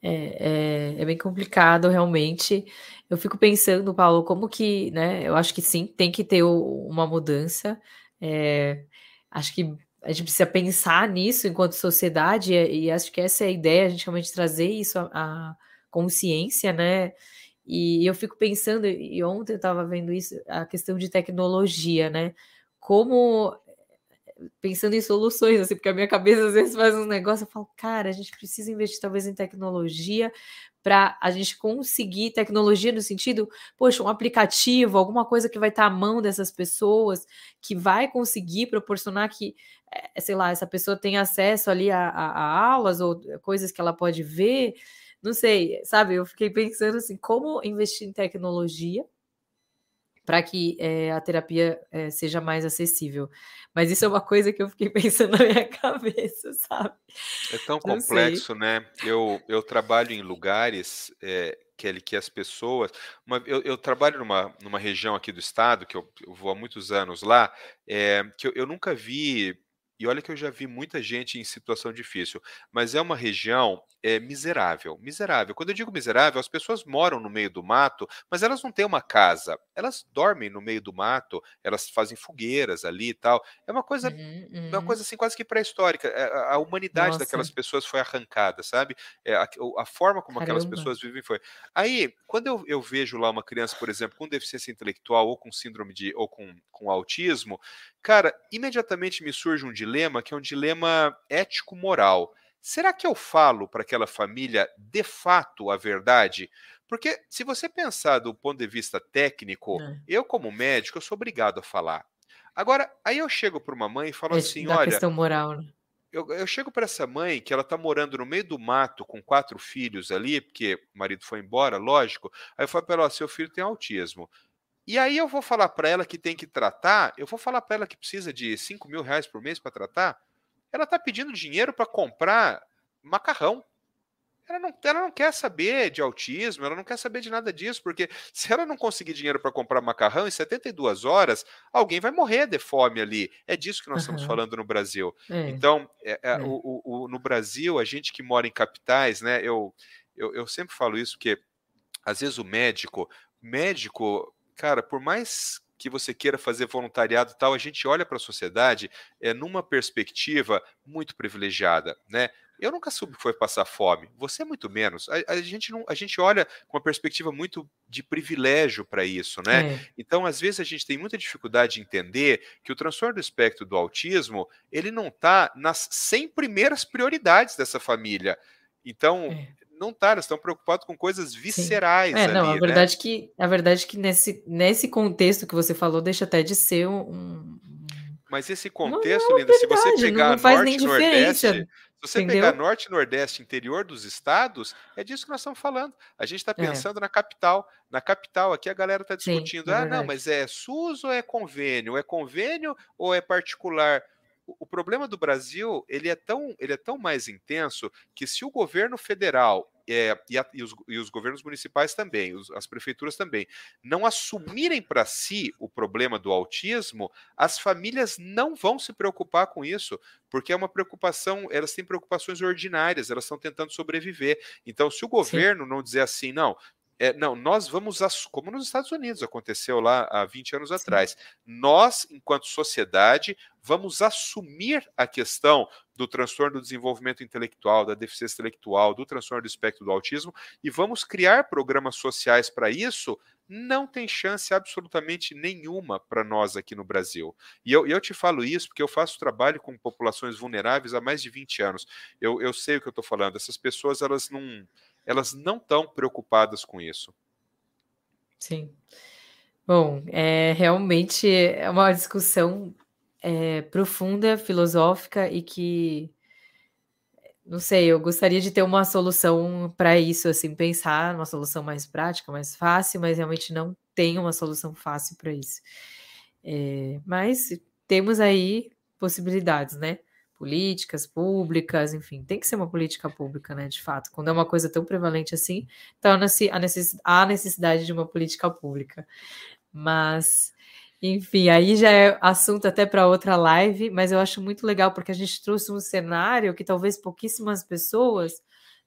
É, é, é, bem complicado, realmente. Eu fico pensando, Paulo, como que, né? Eu acho que sim, tem que ter o, uma mudança. É, acho que a gente precisa pensar nisso enquanto sociedade, e, e, acho que essa é a ideia, a gente realmente trazer isso à consciência, né? E eu fico pensando, e ontem eu estava vendo isso, a questão de tecnologia, né? Como pensando em soluções, assim, porque a minha cabeça às vezes faz um negócio, eu falo, cara, a gente precisa investir talvez em tecnologia para a gente conseguir tecnologia no sentido, poxa, um aplicativo, alguma coisa que vai estar à mão dessas pessoas, que vai conseguir proporcionar que, eh, sei lá, essa pessoa tenha acesso ali a, a, a aulas ou coisas que ela pode ver, não sei, sabe? Eu fiquei pensando assim, como investir em tecnologia para que é, a terapia é, seja mais acessível. Mas isso é uma coisa que eu fiquei pensando na minha cabeça, sabe? É tão Não complexo, sei. né? Eu, eu trabalho em lugares, é, Kelly, que as pessoas. Uma, eu, eu, trabalho numa, numa região aqui do estado, que eu, eu vou há muitos anos lá, é, que eu, eu nunca vi e olha que eu já vi muita gente em situação difícil, mas é uma região é, miserável. Miserável. Quando eu digo miserável, as pessoas moram no meio do mato, mas elas não têm uma casa. Elas dormem no meio do mato, elas fazem fogueiras ali e tal. É uma coisa, uhum, uhum. uma coisa assim quase que pré-histórica. É, a humanidade Nossa. daquelas pessoas foi arrancada, sabe? É, a, a, forma como Caramba. aquelas pessoas vivem foi. Aí, quando eu, eu, vejo lá uma criança, por exemplo, com deficiência intelectual ou com síndrome de ou com, com autismo, cara, imediatamente me surge um dilema que é um dilema ético-moral. Será que eu falo para aquela família de fato a verdade? Porque se você pensar do ponto de vista técnico, é. eu como médico eu sou obrigado a falar. Agora, aí eu chego para uma mãe e falo é, assim, olha, questão moral, né? Eu, eu chego para essa mãe que ela está morando no meio do mato com quatro filhos ali, porque o marido foi embora, lógico. Aí eu falo para ela: seu filho tem autismo. E aí eu vou falar para ela que tem que tratar, eu vou falar para ela que precisa de 5 mil reais por mês para tratar. Ela está pedindo dinheiro para comprar macarrão. Ela não, ela não quer saber de autismo, ela não quer saber de nada disso, porque se ela não conseguir dinheiro para comprar macarrão em 72 horas, alguém vai morrer de fome ali. É disso que nós uhum. estamos falando no Brasil. É. Então, é, é, é. O, o, no Brasil, a gente que mora em capitais, né? Eu, eu, eu sempre falo isso, porque às vezes o médico, médico cara, por mais que você queira fazer voluntariado e tal, a gente olha para a sociedade é, numa perspectiva muito privilegiada, né? Eu nunca soube que foi passar fome, você muito menos. A, a, gente não, a gente olha com uma perspectiva muito de privilégio para isso, né? É. Então, às vezes a gente tem muita dificuldade de entender que o transtorno do espectro do autismo ele não está nas 100 primeiras prioridades dessa família. Então, é não tá, eles estão preocupados com coisas viscerais. Sim. É, ali, não, a né? verdade né? que a verdade que nesse, nesse contexto que você falou deixa até de ser um. Mas esse contexto, não, não é Linda, se você pegar não faz norte nordeste, se você entendeu? pegar norte e nordeste, interior dos estados, é disso que nós estamos falando. A gente está é. pensando é. na capital. Na capital, aqui a galera está discutindo: Sim, é ah, não, mas é SUS ou é convênio? É convênio ou é particular? O problema do Brasil ele é tão ele é tão mais intenso que se o governo federal é, e, a, e, os, e, os, governos municipais também, os, as prefeituras também, não assumirem para si o problema do autismo, as famílias não vão se preocupar com isso, porque é uma preocupação, elas têm preocupações ordinárias, elas estão tentando sobreviver. Então, se o governo Sim. não dizer assim, não, é, não, nós vamos, como nos Estados Unidos aconteceu lá há 20 anos Sim. atrás, nós, enquanto sociedade, vamos assumir a questão do transtorno do desenvolvimento intelectual, da deficiência intelectual, do transtorno do espectro do autismo e vamos criar programas sociais para isso, não tem chance absolutamente nenhuma para nós aqui no Brasil. E eu, eu, te falo isso porque eu faço trabalho com populações vulneráveis há mais de 20 anos. Eu, eu sei o que eu estou falando. Essas pessoas, elas não elas não estão preocupadas com isso. Sim. Bom, é realmente é uma discussão é, profunda, filosófica e que não sei, eu gostaria de ter uma solução para isso, assim, pensar uma solução mais prática, mais fácil, mas realmente não tem uma solução fácil para isso. É, mas temos aí possibilidades, né? Políticas públicas, enfim, tem que ser uma política pública, né, de fato. Quando é uma coisa tão prevalente assim, torna-se a, necess, a necessidade de uma política pública. Mas, enfim, aí já é assunto até para outra live, mas eu acho muito legal porque a gente trouxe um cenário que talvez pouquíssimas pessoas,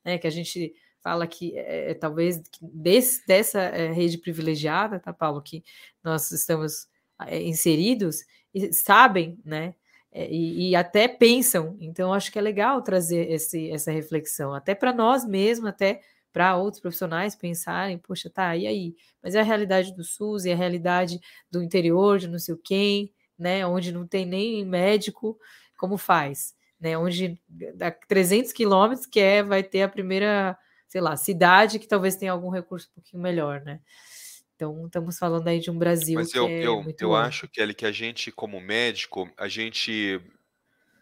né, que a gente fala que é, é talvez desse, dessa é, rede privilegiada, tá, Paulo, que nós estamos é, inseridos, e sabem, né, e, e, até pensam. Então, acho que é legal trazer esse, essa reflexão, até para nós mesmos, até para outros profissionais pensarem, poxa, tá, e aí? Mas é a realidade do SUS, é a realidade do interior, de não sei o quem, né, onde não tem nem médico, como faz? Né, onde dá 300 quilômetros, que é, vai ter a primeira, sei lá, cidade que talvez tenha algum recurso um pouquinho melhor, né? Então, estamos falando aí de um Brasil Mas eu, é eu, eu acho, Kelly, que a gente, como médico, a gente.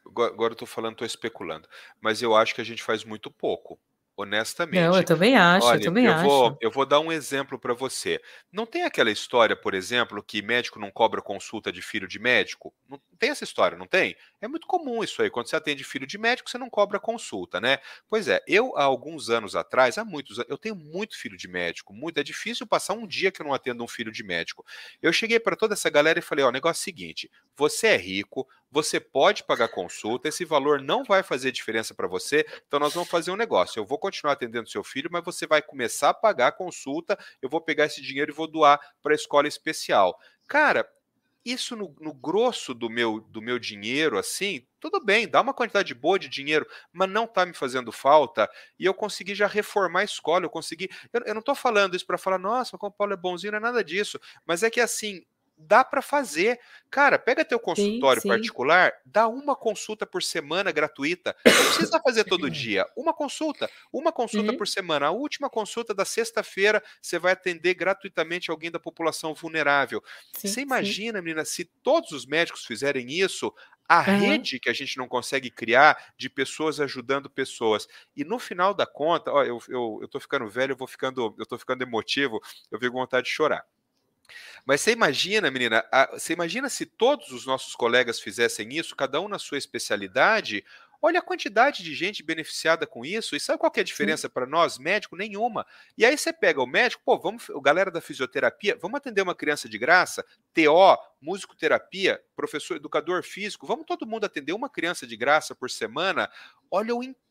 Agora eu estou falando, estou especulando, mas eu acho que a gente faz muito pouco honestamente. Não, eu também acho, Olha, eu também eu acho. Vou, eu vou dar um exemplo para você. Não tem aquela história, por exemplo, que médico não cobra consulta de filho de médico? Não tem essa história, não tem? É muito comum isso aí. Quando você atende filho de médico, você não cobra consulta, né? Pois é, eu há alguns anos atrás, há muitos eu tenho muito filho de médico, muito. É difícil passar um dia que eu não atendo um filho de médico. Eu cheguei para toda essa galera e falei: ó, o negócio é o seguinte: você é rico, você pode pagar consulta, esse valor não vai fazer diferença para você, então nós vamos fazer um negócio. Eu vou continuar atendendo seu filho, mas você vai começar a pagar a consulta, eu vou pegar esse dinheiro e vou doar para a escola especial. Cara, isso no, no, grosso do meu, do meu dinheiro, assim, tudo bem, dá uma quantidade boa de dinheiro, mas não está me fazendo falta. E eu consegui já reformar a escola, eu consegui. Eu, eu não estou falando isso para falar, nossa, como o Paulo é bonzinho, não é nada disso. Mas é que assim, dá para fazer. Cara, pega teu consultório sim, sim. particular, dá uma consulta por semana gratuita. Não precisa fazer todo dia. Uma consulta, uma consulta uhum. por semana. A última consulta da sexta-feira, você vai atender gratuitamente alguém da população vulnerável. Sim, você imagina, menina, se todos os médicos fizerem isso, a uhum. rede que a gente não consegue criar de pessoas ajudando pessoas. E no final da conta, ó, eu, eu, eu tô ficando velho, eu vou ficando, eu tô ficando emotivo, eu fico com vontade de chorar. Mas você imagina, menina, você imagina se todos os nossos colegas fizessem isso, cada um na sua especialidade, Olha a quantidade de gente beneficiada com isso. E sabe qual é a diferença para nós, médico? Nenhuma. E aí você pega o médico, pô, vamos, galera da fisioterapia, vamos atender uma criança de graça? TO, musicoterapia, professor, educador físico, vamos todo mundo atender uma criança de graça por semana? Olha o impacto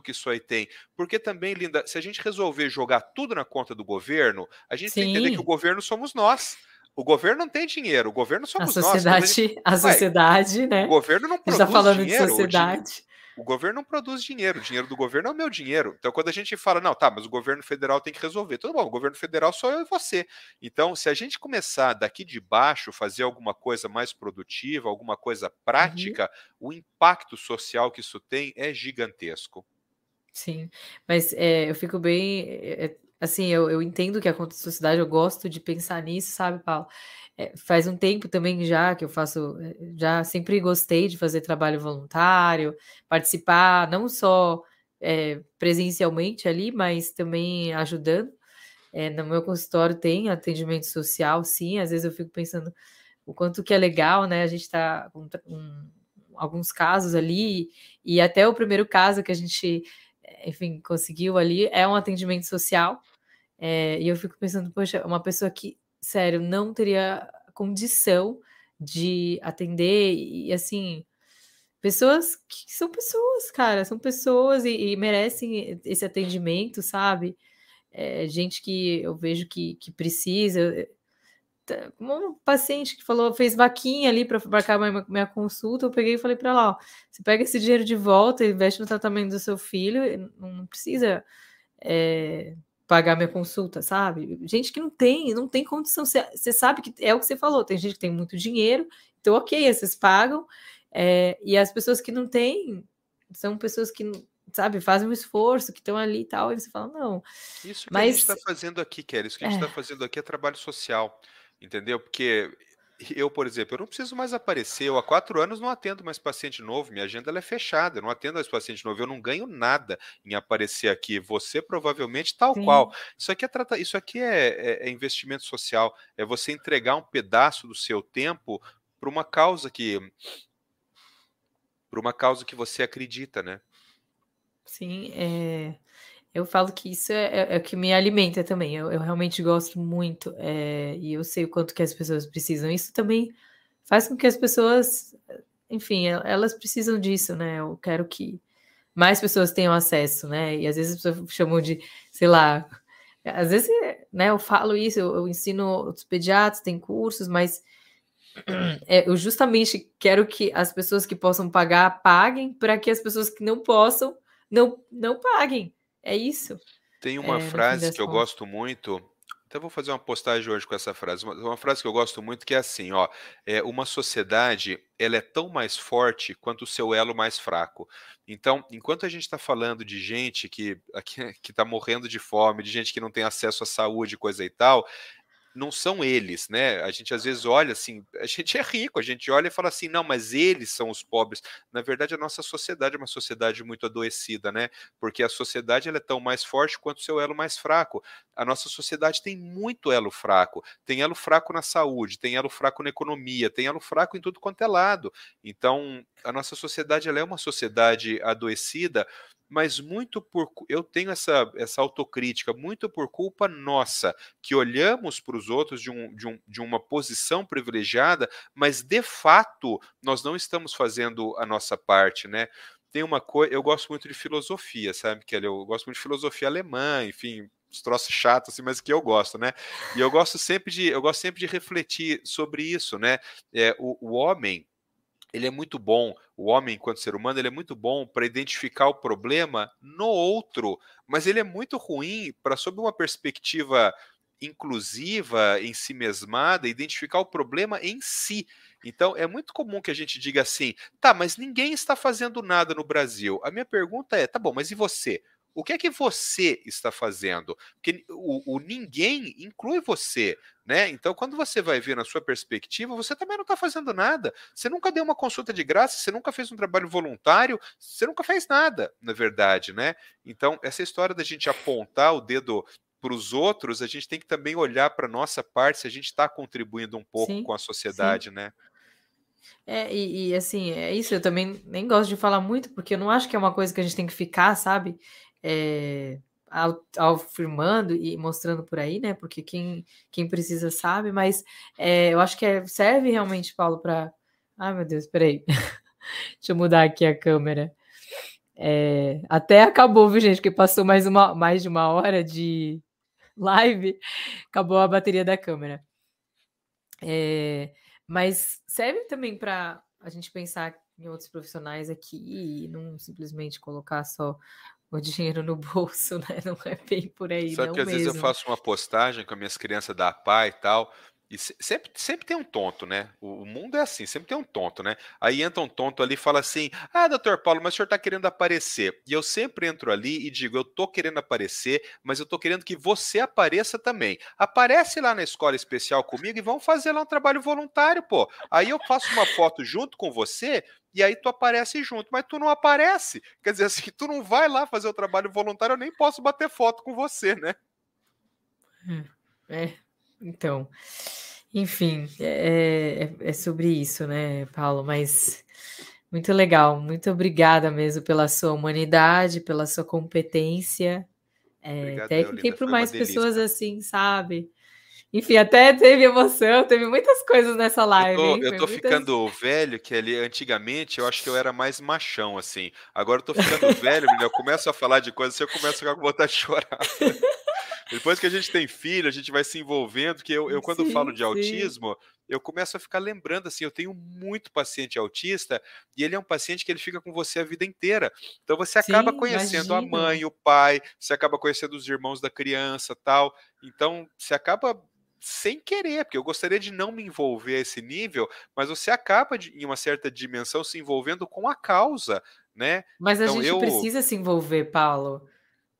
que isso aí tem. Porque também, Linda, se a gente resolver jogar tudo na conta do governo, a gente Sim. tem que entender que o governo somos nós. O governo não tem dinheiro, o governo somos a sociedade, nós. Gente, a sociedade, né? O governo não tá produz está falando dinheiro. de sociedade. O, governo não produz dinheiro, o dinheiro do governo é o meu dinheiro. Então, quando a gente fala, não, tá, mas o governo federal tem que resolver. Tudo bom, o governo federal sou eu e você. Então, se a gente começar daqui de baixo, fazer alguma coisa mais produtiva, alguma coisa prática, uhum. o impacto social que isso tem é gigantesco. Sim, mas é, eu fico bem. É, Assim, eu, eu entendo que acontece na sociedade, eu gosto de pensar nisso, sabe, Paulo? É, faz um tempo também já que eu faço, é, já sempre gostei de fazer trabalho voluntário, participar não só é, presencialmente ali, mas também ajudando. É, no meu consultório tem atendimento social, sim. Às vezes eu fico pensando o quanto que é legal, né? A gente está com um, alguns casos ali, e até o primeiro caso que a gente enfim, conseguiu ali, é um atendimento social. É, e eu fico pensando, poxa, uma pessoa que, sério, não teria condição de atender, e assim, pessoas que são pessoas, cara, são pessoas e, e merecem esse atendimento, sabe? É, gente que eu vejo que, que precisa um paciente que falou, fez vaquinha ali para marcar minha, minha, consulta, eu peguei e falei para ela, ó, você pega esse dinheiro de volta e investe no tratamento do seu filho, não precisa é, pagar minha consulta, sabe? Gente que não tem, não tem condição, você, sabe que é o que você falou, tem gente que tem muito dinheiro, então ok, vocês pagam, é, e as pessoas que não têm, são pessoas que sabe, fazem um esforço, que estão ali e tal, e você fala, não. Isso que mas... a gente está fazendo aqui, Kelly, isso que a gente está é. fazendo aqui é trabalho social. Entendeu? Porque eu, por exemplo, eu não preciso mais aparecer. Eu há quatro anos não atendo mais paciente novo. Minha agenda é fechada. Eu não atendo mais paciente novo. Eu não ganho nada em aparecer aqui. Você provavelmente tal Sim. qual. Isso aqui é trata... isso aqui é, é, é, investimento social. É você entregar um pedaço do seu tempo para uma causa que para uma causa que você acredita, né? Sim, é... Eu falo que isso é, é, é o que me alimenta também. Eu, eu realmente gosto muito é, e eu sei o quanto que as pessoas precisam. Isso também faz com que as pessoas, enfim, elas precisam disso, né? Eu quero que mais pessoas tenham acesso, né? E às vezes as pessoas chamam de, sei lá, às vezes, né? Eu falo isso, eu, eu ensino os pediatras, tem cursos, mas é, eu justamente quero que as pessoas que possam pagar paguem para que as pessoas que não possam não não paguem é isso. Tem uma é, frase que eu gosto muito. Até vou fazer uma postagem hoje com essa frase. Uma, uma, frase que eu gosto muito que é assim, ó, é uma sociedade ela é tão mais forte quanto o seu elo mais fraco. Então, enquanto a gente está falando de gente que que está morrendo de fome, de gente que não tem acesso à saúde, coisa e tal, não são eles, né? A gente às vezes olha assim, a gente é rico, a gente olha e fala assim, não, mas eles são os pobres. Na verdade, a nossa sociedade é uma sociedade muito adoecida, né? Porque a sociedade ela é tão mais forte quanto o seu elo mais fraco. A nossa sociedade tem muito elo fraco. Tem elo fraco na saúde, tem elo fraco na economia, tem elo fraco em tudo quanto é lado. Então, a nossa sociedade ela é uma sociedade adoecida mas muito por eu tenho essa, essa autocrítica, muito por culpa nossa, que olhamos para os outros de, um, de, um, de uma posição privilegiada, mas de fato nós não estamos fazendo a nossa parte, né? Tem uma coisa, eu gosto muito de filosofia, sabe, Kelly? Eu gosto muito de filosofia alemã, enfim, os troços chatos assim, mas que eu gosto, né? E eu gosto sempre de, eu gosto sempre de refletir sobre isso, né? É, o, o homem ele é muito bom, o homem, enquanto ser humano, ele é muito bom para identificar o problema no outro, mas ele é muito ruim para, sob uma perspectiva inclusiva, em si mesmada, identificar o problema em si. Então, é muito comum que a gente diga assim: tá, mas ninguém está fazendo nada no Brasil. A minha pergunta é: tá bom, mas e você? O que é que você está fazendo? Porque o, o ninguém inclui você. Né? Então, quando você vai ver na sua perspectiva, você também não está fazendo nada. Você nunca deu uma consulta de graça, você nunca fez um trabalho voluntário, você nunca fez nada, na verdade, né? Então, essa história da gente apontar o dedo para os outros, a gente tem que também olhar para a nossa parte se a gente está contribuindo um pouco sim, com a sociedade, sim. né? É, e, e, assim, é isso, eu também nem gosto de falar muito, porque eu não acho que é uma coisa que a gente tem que ficar, sabe? É, afirmando e mostrando por aí, né? Porque quem, quem precisa sabe, mas é, eu acho que é, serve realmente, Paulo, para. Ai, meu Deus, peraí. Deixa eu mudar aqui a câmera. É, até acabou, viu, gente? Porque passou mais, uma, mais de uma hora de live, acabou a bateria da câmera. É, mas serve também para a gente pensar em outros profissionais aqui e não simplesmente colocar só o dinheiro no bolso, né? Não é bem por aí. Sabe que às mesmo. vezes eu faço uma postagem com as minhas crianças da pai e tal. E sempre, sempre tem um tonto, né? O, mundo é assim, sempre tem um tonto, né? Aí entra um tonto ali e fala assim: Ah, doutor Paulo, mas o senhor tá querendo aparecer. E eu sempre entro ali e digo: Eu tô querendo aparecer, mas eu tô querendo que você apareça também. Aparece lá na escola especial comigo e vamos fazer lá um trabalho voluntário, pô. Aí eu faço uma foto junto com você e aí tu aparece junto, mas tu não aparece. Quer dizer assim, tu não vai lá fazer o trabalho voluntário, eu nem posso bater foto com você, né? É, então, enfim, é, é, é sobre isso, né, Paulo? Mas muito legal, muito obrigada mesmo pela sua humanidade, pela sua competência é, técnica e por mais pessoas assim, sabe? Enfim, até teve emoção, teve muitas coisas nessa live. Eu tô, eu tô muitas... ficando velho, que ali antigamente eu acho que eu era mais machão, assim. Agora eu tô ficando velho, menina, eu começo a falar de coisas, eu começo a vontade de chorar. Depois que a gente tem filho, a gente vai se envolvendo, que eu, eu quando sim, falo de sim. autismo, eu começo a ficar lembrando assim, eu tenho muito paciente autista e ele é um paciente que ele fica com você a vida inteira. Então você acaba sim, conhecendo imagino. a mãe, o pai, você acaba conhecendo os irmãos da criança, tal. Então você acaba sem querer, porque eu gostaria de não me envolver a esse nível, mas você acaba de, em uma certa dimensão se envolvendo com a causa, né? Mas a então, gente eu... precisa se envolver, Paulo.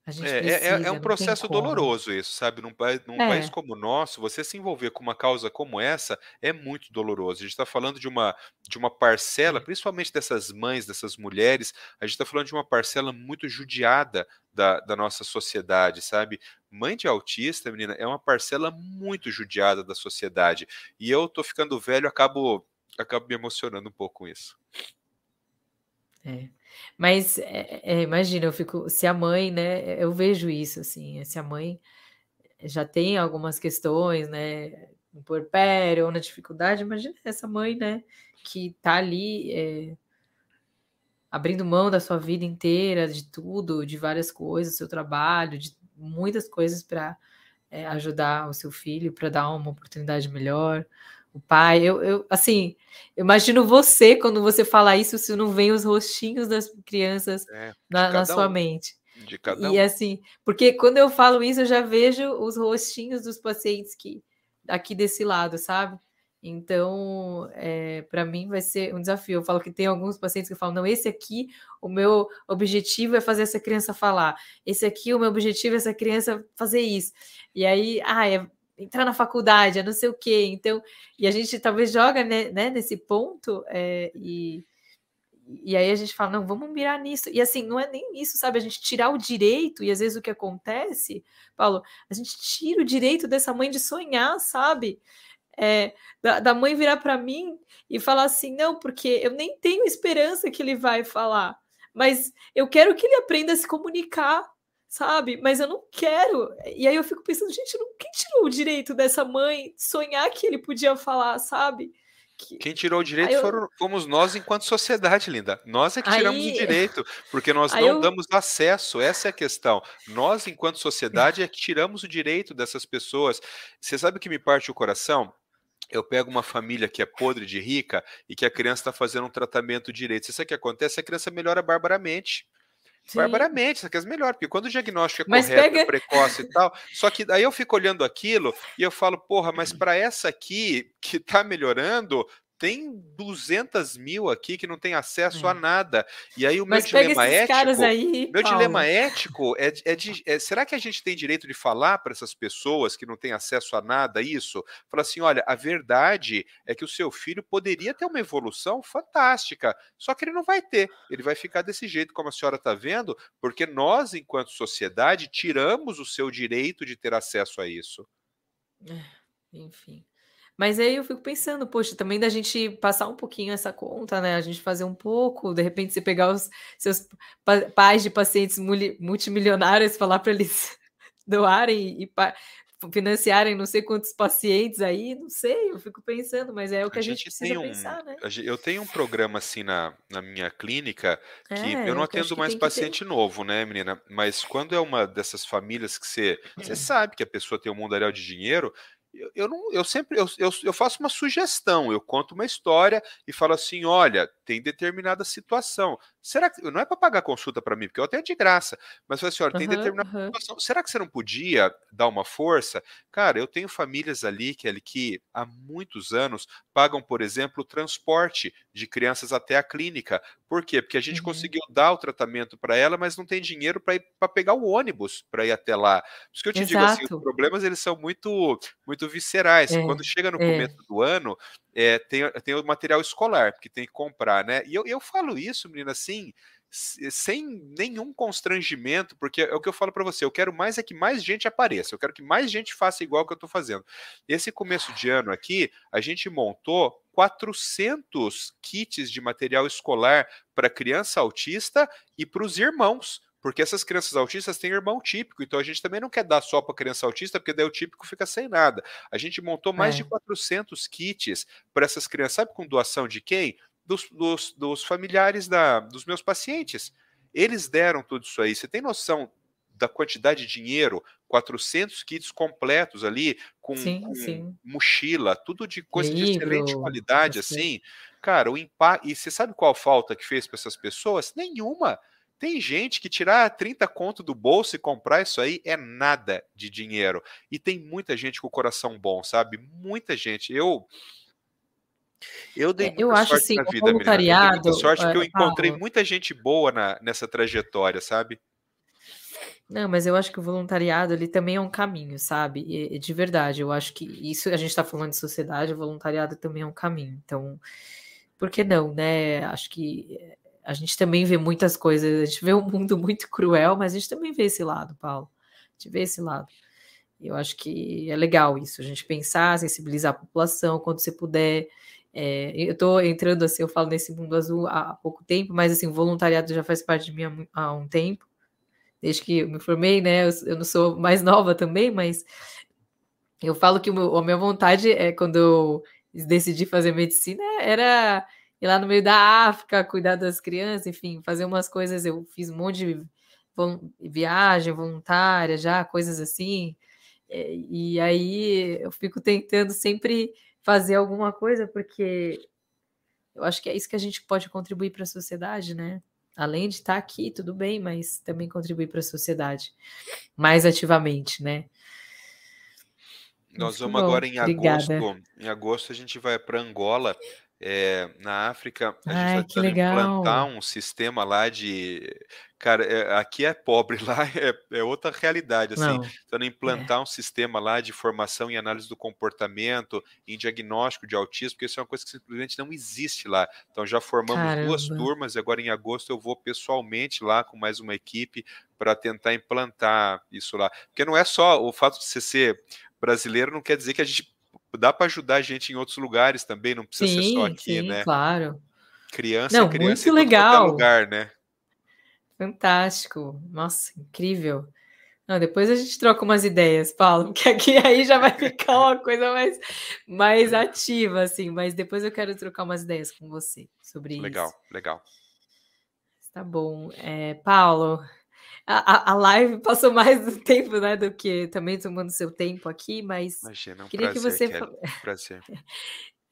É, precisa, é, é, um processo doloroso isso, sabe? Num, num é. país como o nosso, você se envolver com uma causa como essa é muito doloroso. A gente está falando de uma, de uma parcela, principalmente dessas mães, dessas mulheres, a gente está falando de uma parcela muito judiada da, da nossa sociedade, sabe? Mãe de autista, menina, é uma parcela muito judiada da sociedade. E eu tô ficando velho, acabo, acabo me emocionando um pouco com isso. É. Mas é, é, imagina, eu fico, se a mãe, né? Eu vejo isso assim, se a mãe já tem algumas questões, né? No puerpério ou na dificuldade, imagina essa mãe, né? Que tá ali é, abrindo mão da sua vida inteira, de tudo, de várias coisas, seu trabalho, de muitas coisas para é, ajudar o seu filho, para dar uma oportunidade melhor o pai. Eu, eu, assim, imagino você quando você fala isso, se não vem os rostinhos das crianças é, na, na, sua um. mente. De cada um. E assim, porque quando eu falo isso, eu já vejo os rostinhos dos pacientes que aqui desse lado, sabe? Então, é, para mim vai ser um desafio. Eu falo que tem alguns pacientes que falam: não, esse aqui, o meu objetivo é fazer essa criança falar. Esse aqui, o meu objetivo é essa criança fazer isso. E aí, ah, é, entrar na faculdade, é não sei o quê. Então, e a gente talvez joga né, né nesse ponto é, e, e aí a gente fala, não, vamos mirar nisso. E assim, não é nem isso, sabe? A gente tirar o direito, e às vezes o que acontece, Paulo, a gente tira o direito dessa mãe de sonhar, sabe? É, da, da mãe virar para mim e falar assim, não, porque eu nem tenho esperança que ele vai falar, mas eu quero que ele aprenda a se comunicar, sabe? Mas eu não quero. E aí eu fico pensando, gente, não, quem tirou o direito dessa mãe sonhar que ele podia falar, sabe? Que... Quem tirou o direito eu... foram, fomos nós enquanto sociedade, linda. Nós é que tiramos aí... o direito, porque nós aí não eu... damos acesso, essa é a questão. Nós, enquanto sociedade, é que tiramos o direito dessas pessoas. Você sabe o que me parte o coração? eu pego uma família que é podre de rica e que a criança está fazendo um tratamento direito. Você sabe o que acontece? A criança melhora barbaramente. Sim. barbaramente, isso aqui é melhor, porque quando o diagnóstico é mas correto, pega... precoce e tal, só que aí eu fico olhando aquilo e eu falo, porra, mas para essa aqui que tá melhorando, tem 200 mil aqui que não tem acesso é. a nada. E aí o Mas meu dilema ético. Aí, meu Paulo. dilema ético é, é de. É, será que a gente tem direito de falar para essas pessoas que não têm acesso a nada isso? Falar assim: olha, a verdade é que o seu filho poderia ter uma evolução fantástica, só que ele não vai ter. Ele vai ficar desse jeito, como a senhora está vendo, porque nós, enquanto sociedade, tiramos o seu direito de ter acesso a isso. É, enfim. Mas aí eu fico pensando, poxa, também da gente passar um pouquinho essa conta, né? A gente fazer um pouco, de repente você pegar os seus pais de pacientes multimilionários, falar para eles doarem e financiarem não sei quantos pacientes aí, não sei, eu fico pensando, mas é o que a, a gente, gente precisa um, pensar, né? Eu tenho um programa assim na, na minha clínica que é, eu não atendo mais paciente novo, né, menina? Mas quando é uma dessas famílias que você, você sabe que a pessoa tem um mundaréu de dinheiro, eu, eu, não, eu sempre eu, eu, eu, faço uma sugestão, eu conto uma história e falo assim: olha, tem determinada situação. Será que não é para pagar consulta para mim, porque eu até de graça, mas assim, olha, tem determinada uhum. situação. Será que você não podia dar uma força? Cara, eu tenho famílias ali que, ali, que há muitos anos pagam, por exemplo, o transporte de crianças até a clínica. Por quê? Porque a gente uhum. conseguiu dar o tratamento para ela, mas não tem dinheiro para para pegar o ônibus para ir até lá. Por isso que eu te Exato. digo assim, os problemas eles são muito muito viscerais. É, Quando chega no é. começo do ano, é, tem, tem o material escolar que tem que comprar, né? E eu, eu falo isso, menina, assim, sem nenhum constrangimento, porque é o que eu falo para você, eu quero mais é que mais gente apareça, eu quero que mais gente faça igual que eu estou fazendo. Esse começo de ano aqui, a gente montou 400 kits de material escolar para criança autista e para os irmãos. Porque essas crianças autistas têm irmão típico, então a gente também não quer dar só para criança autista, porque daí o típico fica sem nada. A gente montou mais é. de 400 kits para essas crianças, sabe com doação de quem? Dos, dos, dos familiares da, dos meus pacientes. Eles deram tudo isso aí. Você tem noção da quantidade de dinheiro, 400 kits completos ali, com, sim, com sim. mochila, tudo de coisa Livro, de excelente qualidade, assim. Cara, o impacto. E você sabe qual falta que fez para essas pessoas? Nenhuma. Tem gente que tirar 30 conto do bolso e comprar isso aí é nada de dinheiro. E tem muita gente com o coração bom, sabe? Muita gente. Eu eu dei é, eu acho sorte assim, na vida, voluntariado, muita sorte porque eu encontrei muita gente boa na, nessa trajetória, sabe? Não, mas eu acho que o voluntariado ele também é um caminho, sabe? E, e de verdade, eu acho que isso a gente está falando de sociedade, o voluntariado também é um caminho. Então, por que não, né? Acho que a gente também vê muitas coisas, a gente vê um mundo muito cruel, mas a gente também vê esse lado, Paulo. A gente vê esse lado. Eu acho que é legal isso, a gente pensar, sensibilizar a população quando você puder. É, eu estou entrando assim, eu falo nesse mundo azul há pouco tempo, mas assim, o voluntariado já faz parte de mim há, um tempo, desde que eu me formei, né? Eu, eu não sou mais nova também, mas eu falo que a minha vontade é quando eu decidi fazer medicina era ir lá no meio da África, cuidar das crianças, enfim, fazer umas coisas. Eu fiz um monte de viagem voluntária já, coisas assim. É, e aí eu fico tentando sempre fazer alguma coisa, porque eu acho que é isso que a gente pode contribuir para a sociedade, né? Além de estar aqui, tudo bem, mas também contribuir para a sociedade mais ativamente, né? Nós vamos agora em agosto. Em agosto a gente vai para Angola é, na África, a gente está tentando implantar um sistema lá de. Cara, é, aqui é pobre, lá é, é outra realidade. Assim, tentando implantar é. um sistema lá de formação e análise do comportamento, em diagnóstico de autismo, porque isso é uma coisa que simplesmente não existe lá. Então já formamos Caramba. duas turmas e agora em agosto eu vou pessoalmente lá com mais uma equipe para tentar implantar isso lá. Porque não é só o fato de você ser brasileiro, não quer dizer que a gente dá para ajudar a gente em outros lugares também, não precisa sim, ser só aqui, sim, né? Claro. Criança não, é criança muito legal. lugar, né? Fantástico. Nossa, incrível. Não, depois a gente troca umas ideias, Paulo, que aqui aí já vai ficar uma coisa mais, mais ativa, assim, mas depois eu quero trocar umas ideias com você sobre legal, isso. Legal, legal. Tá bom. É, Paulo, a, a live passou mais do tempo, né, do que também tomando seu tempo aqui, mas Imagina, um queria prazer, que você prazer.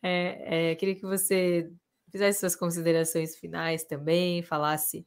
É, é, queria que você fizesse suas considerações finais também, falasse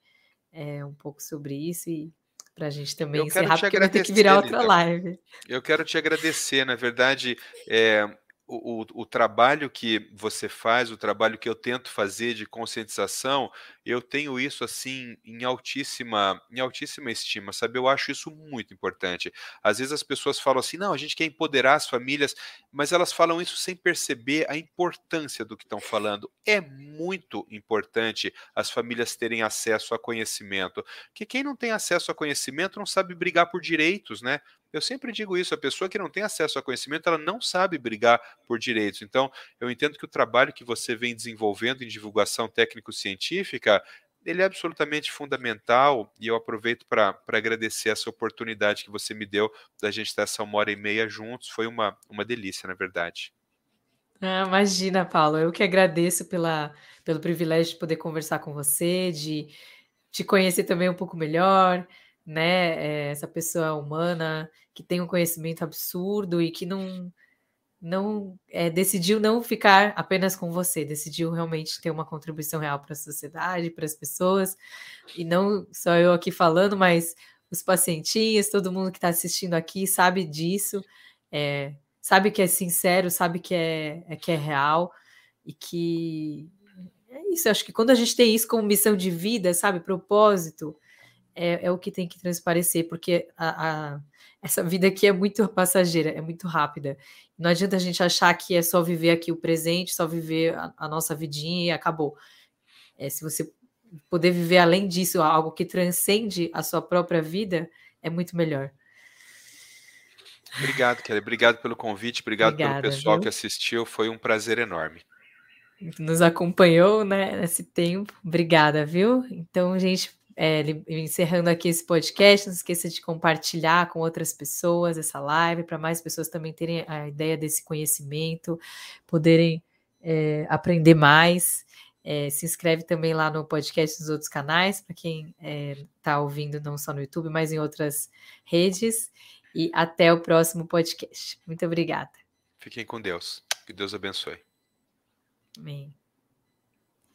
é, um pouco sobre isso e para a gente também eu encerrar, porque vai ter que virar outra live. Eu quero te agradecer, na verdade, é, o, o, o, trabalho que você faz, o trabalho que eu tento fazer de conscientização, eu tenho isso assim em altíssima, em altíssima estima, sabe? Eu acho isso muito importante. Às vezes as pessoas falam assim, não, a gente quer empoderar as famílias, mas elas falam isso sem perceber a importância do que estão falando. É muito importante as famílias terem acesso a conhecimento, que quem não tem acesso a conhecimento não sabe brigar por direitos, né? Eu sempre digo isso, a pessoa que não tem acesso a conhecimento, ela não sabe brigar por direitos. Então, eu entendo que o trabalho que você vem desenvolvendo em divulgação técnico-científica, ele é absolutamente fundamental e eu aproveito para agradecer essa oportunidade que você me deu da gente estar essa uma hora e meia juntos. Foi uma, uma delícia, na verdade. Ah, imagina, Paulo, eu que agradeço pela, pelo privilégio de poder conversar com você, de te conhecer também um pouco melhor, né, eh, essa pessoa humana que tem um conhecimento absurdo e que não não é, decidiu não ficar apenas com você, decidiu realmente ter uma contribuição real para a sociedade, para as pessoas, e não só eu aqui falando, mas os pacientinhos, todo mundo que está assistindo aqui sabe disso, é, sabe que é sincero, sabe que é, é, que é real, e que é isso, acho que quando a gente tem isso como missão de vida, sabe, propósito, é, é o que tem que transparecer, porque a, a, essa vida aqui é muito passageira, é muito rápida. Não adianta a gente achar que é só viver aqui o presente, só viver a, a nossa vidinha e acabou. É, se você poder viver além disso, algo que transcende a sua própria vida, é muito melhor. Obrigado, Kelly. Obrigado pelo convite, obrigado Obrigada, pelo pessoal viu? que assistiu. Foi um prazer enorme. Nos acompanhou, né, nesse tempo. Obrigada, viu? Então, gente, é, encerrando aqui esse podcast, não esqueça de compartilhar com outras pessoas essa live, para mais pessoas também terem a ideia desse conhecimento, poderem é, aprender mais. É, se inscreve também lá no podcast dos outros canais, para quem está é, ouvindo não só no YouTube, mas em outras redes. E até o próximo podcast. Muito obrigada. Fiquem com Deus. Que Deus abençoe. Amém.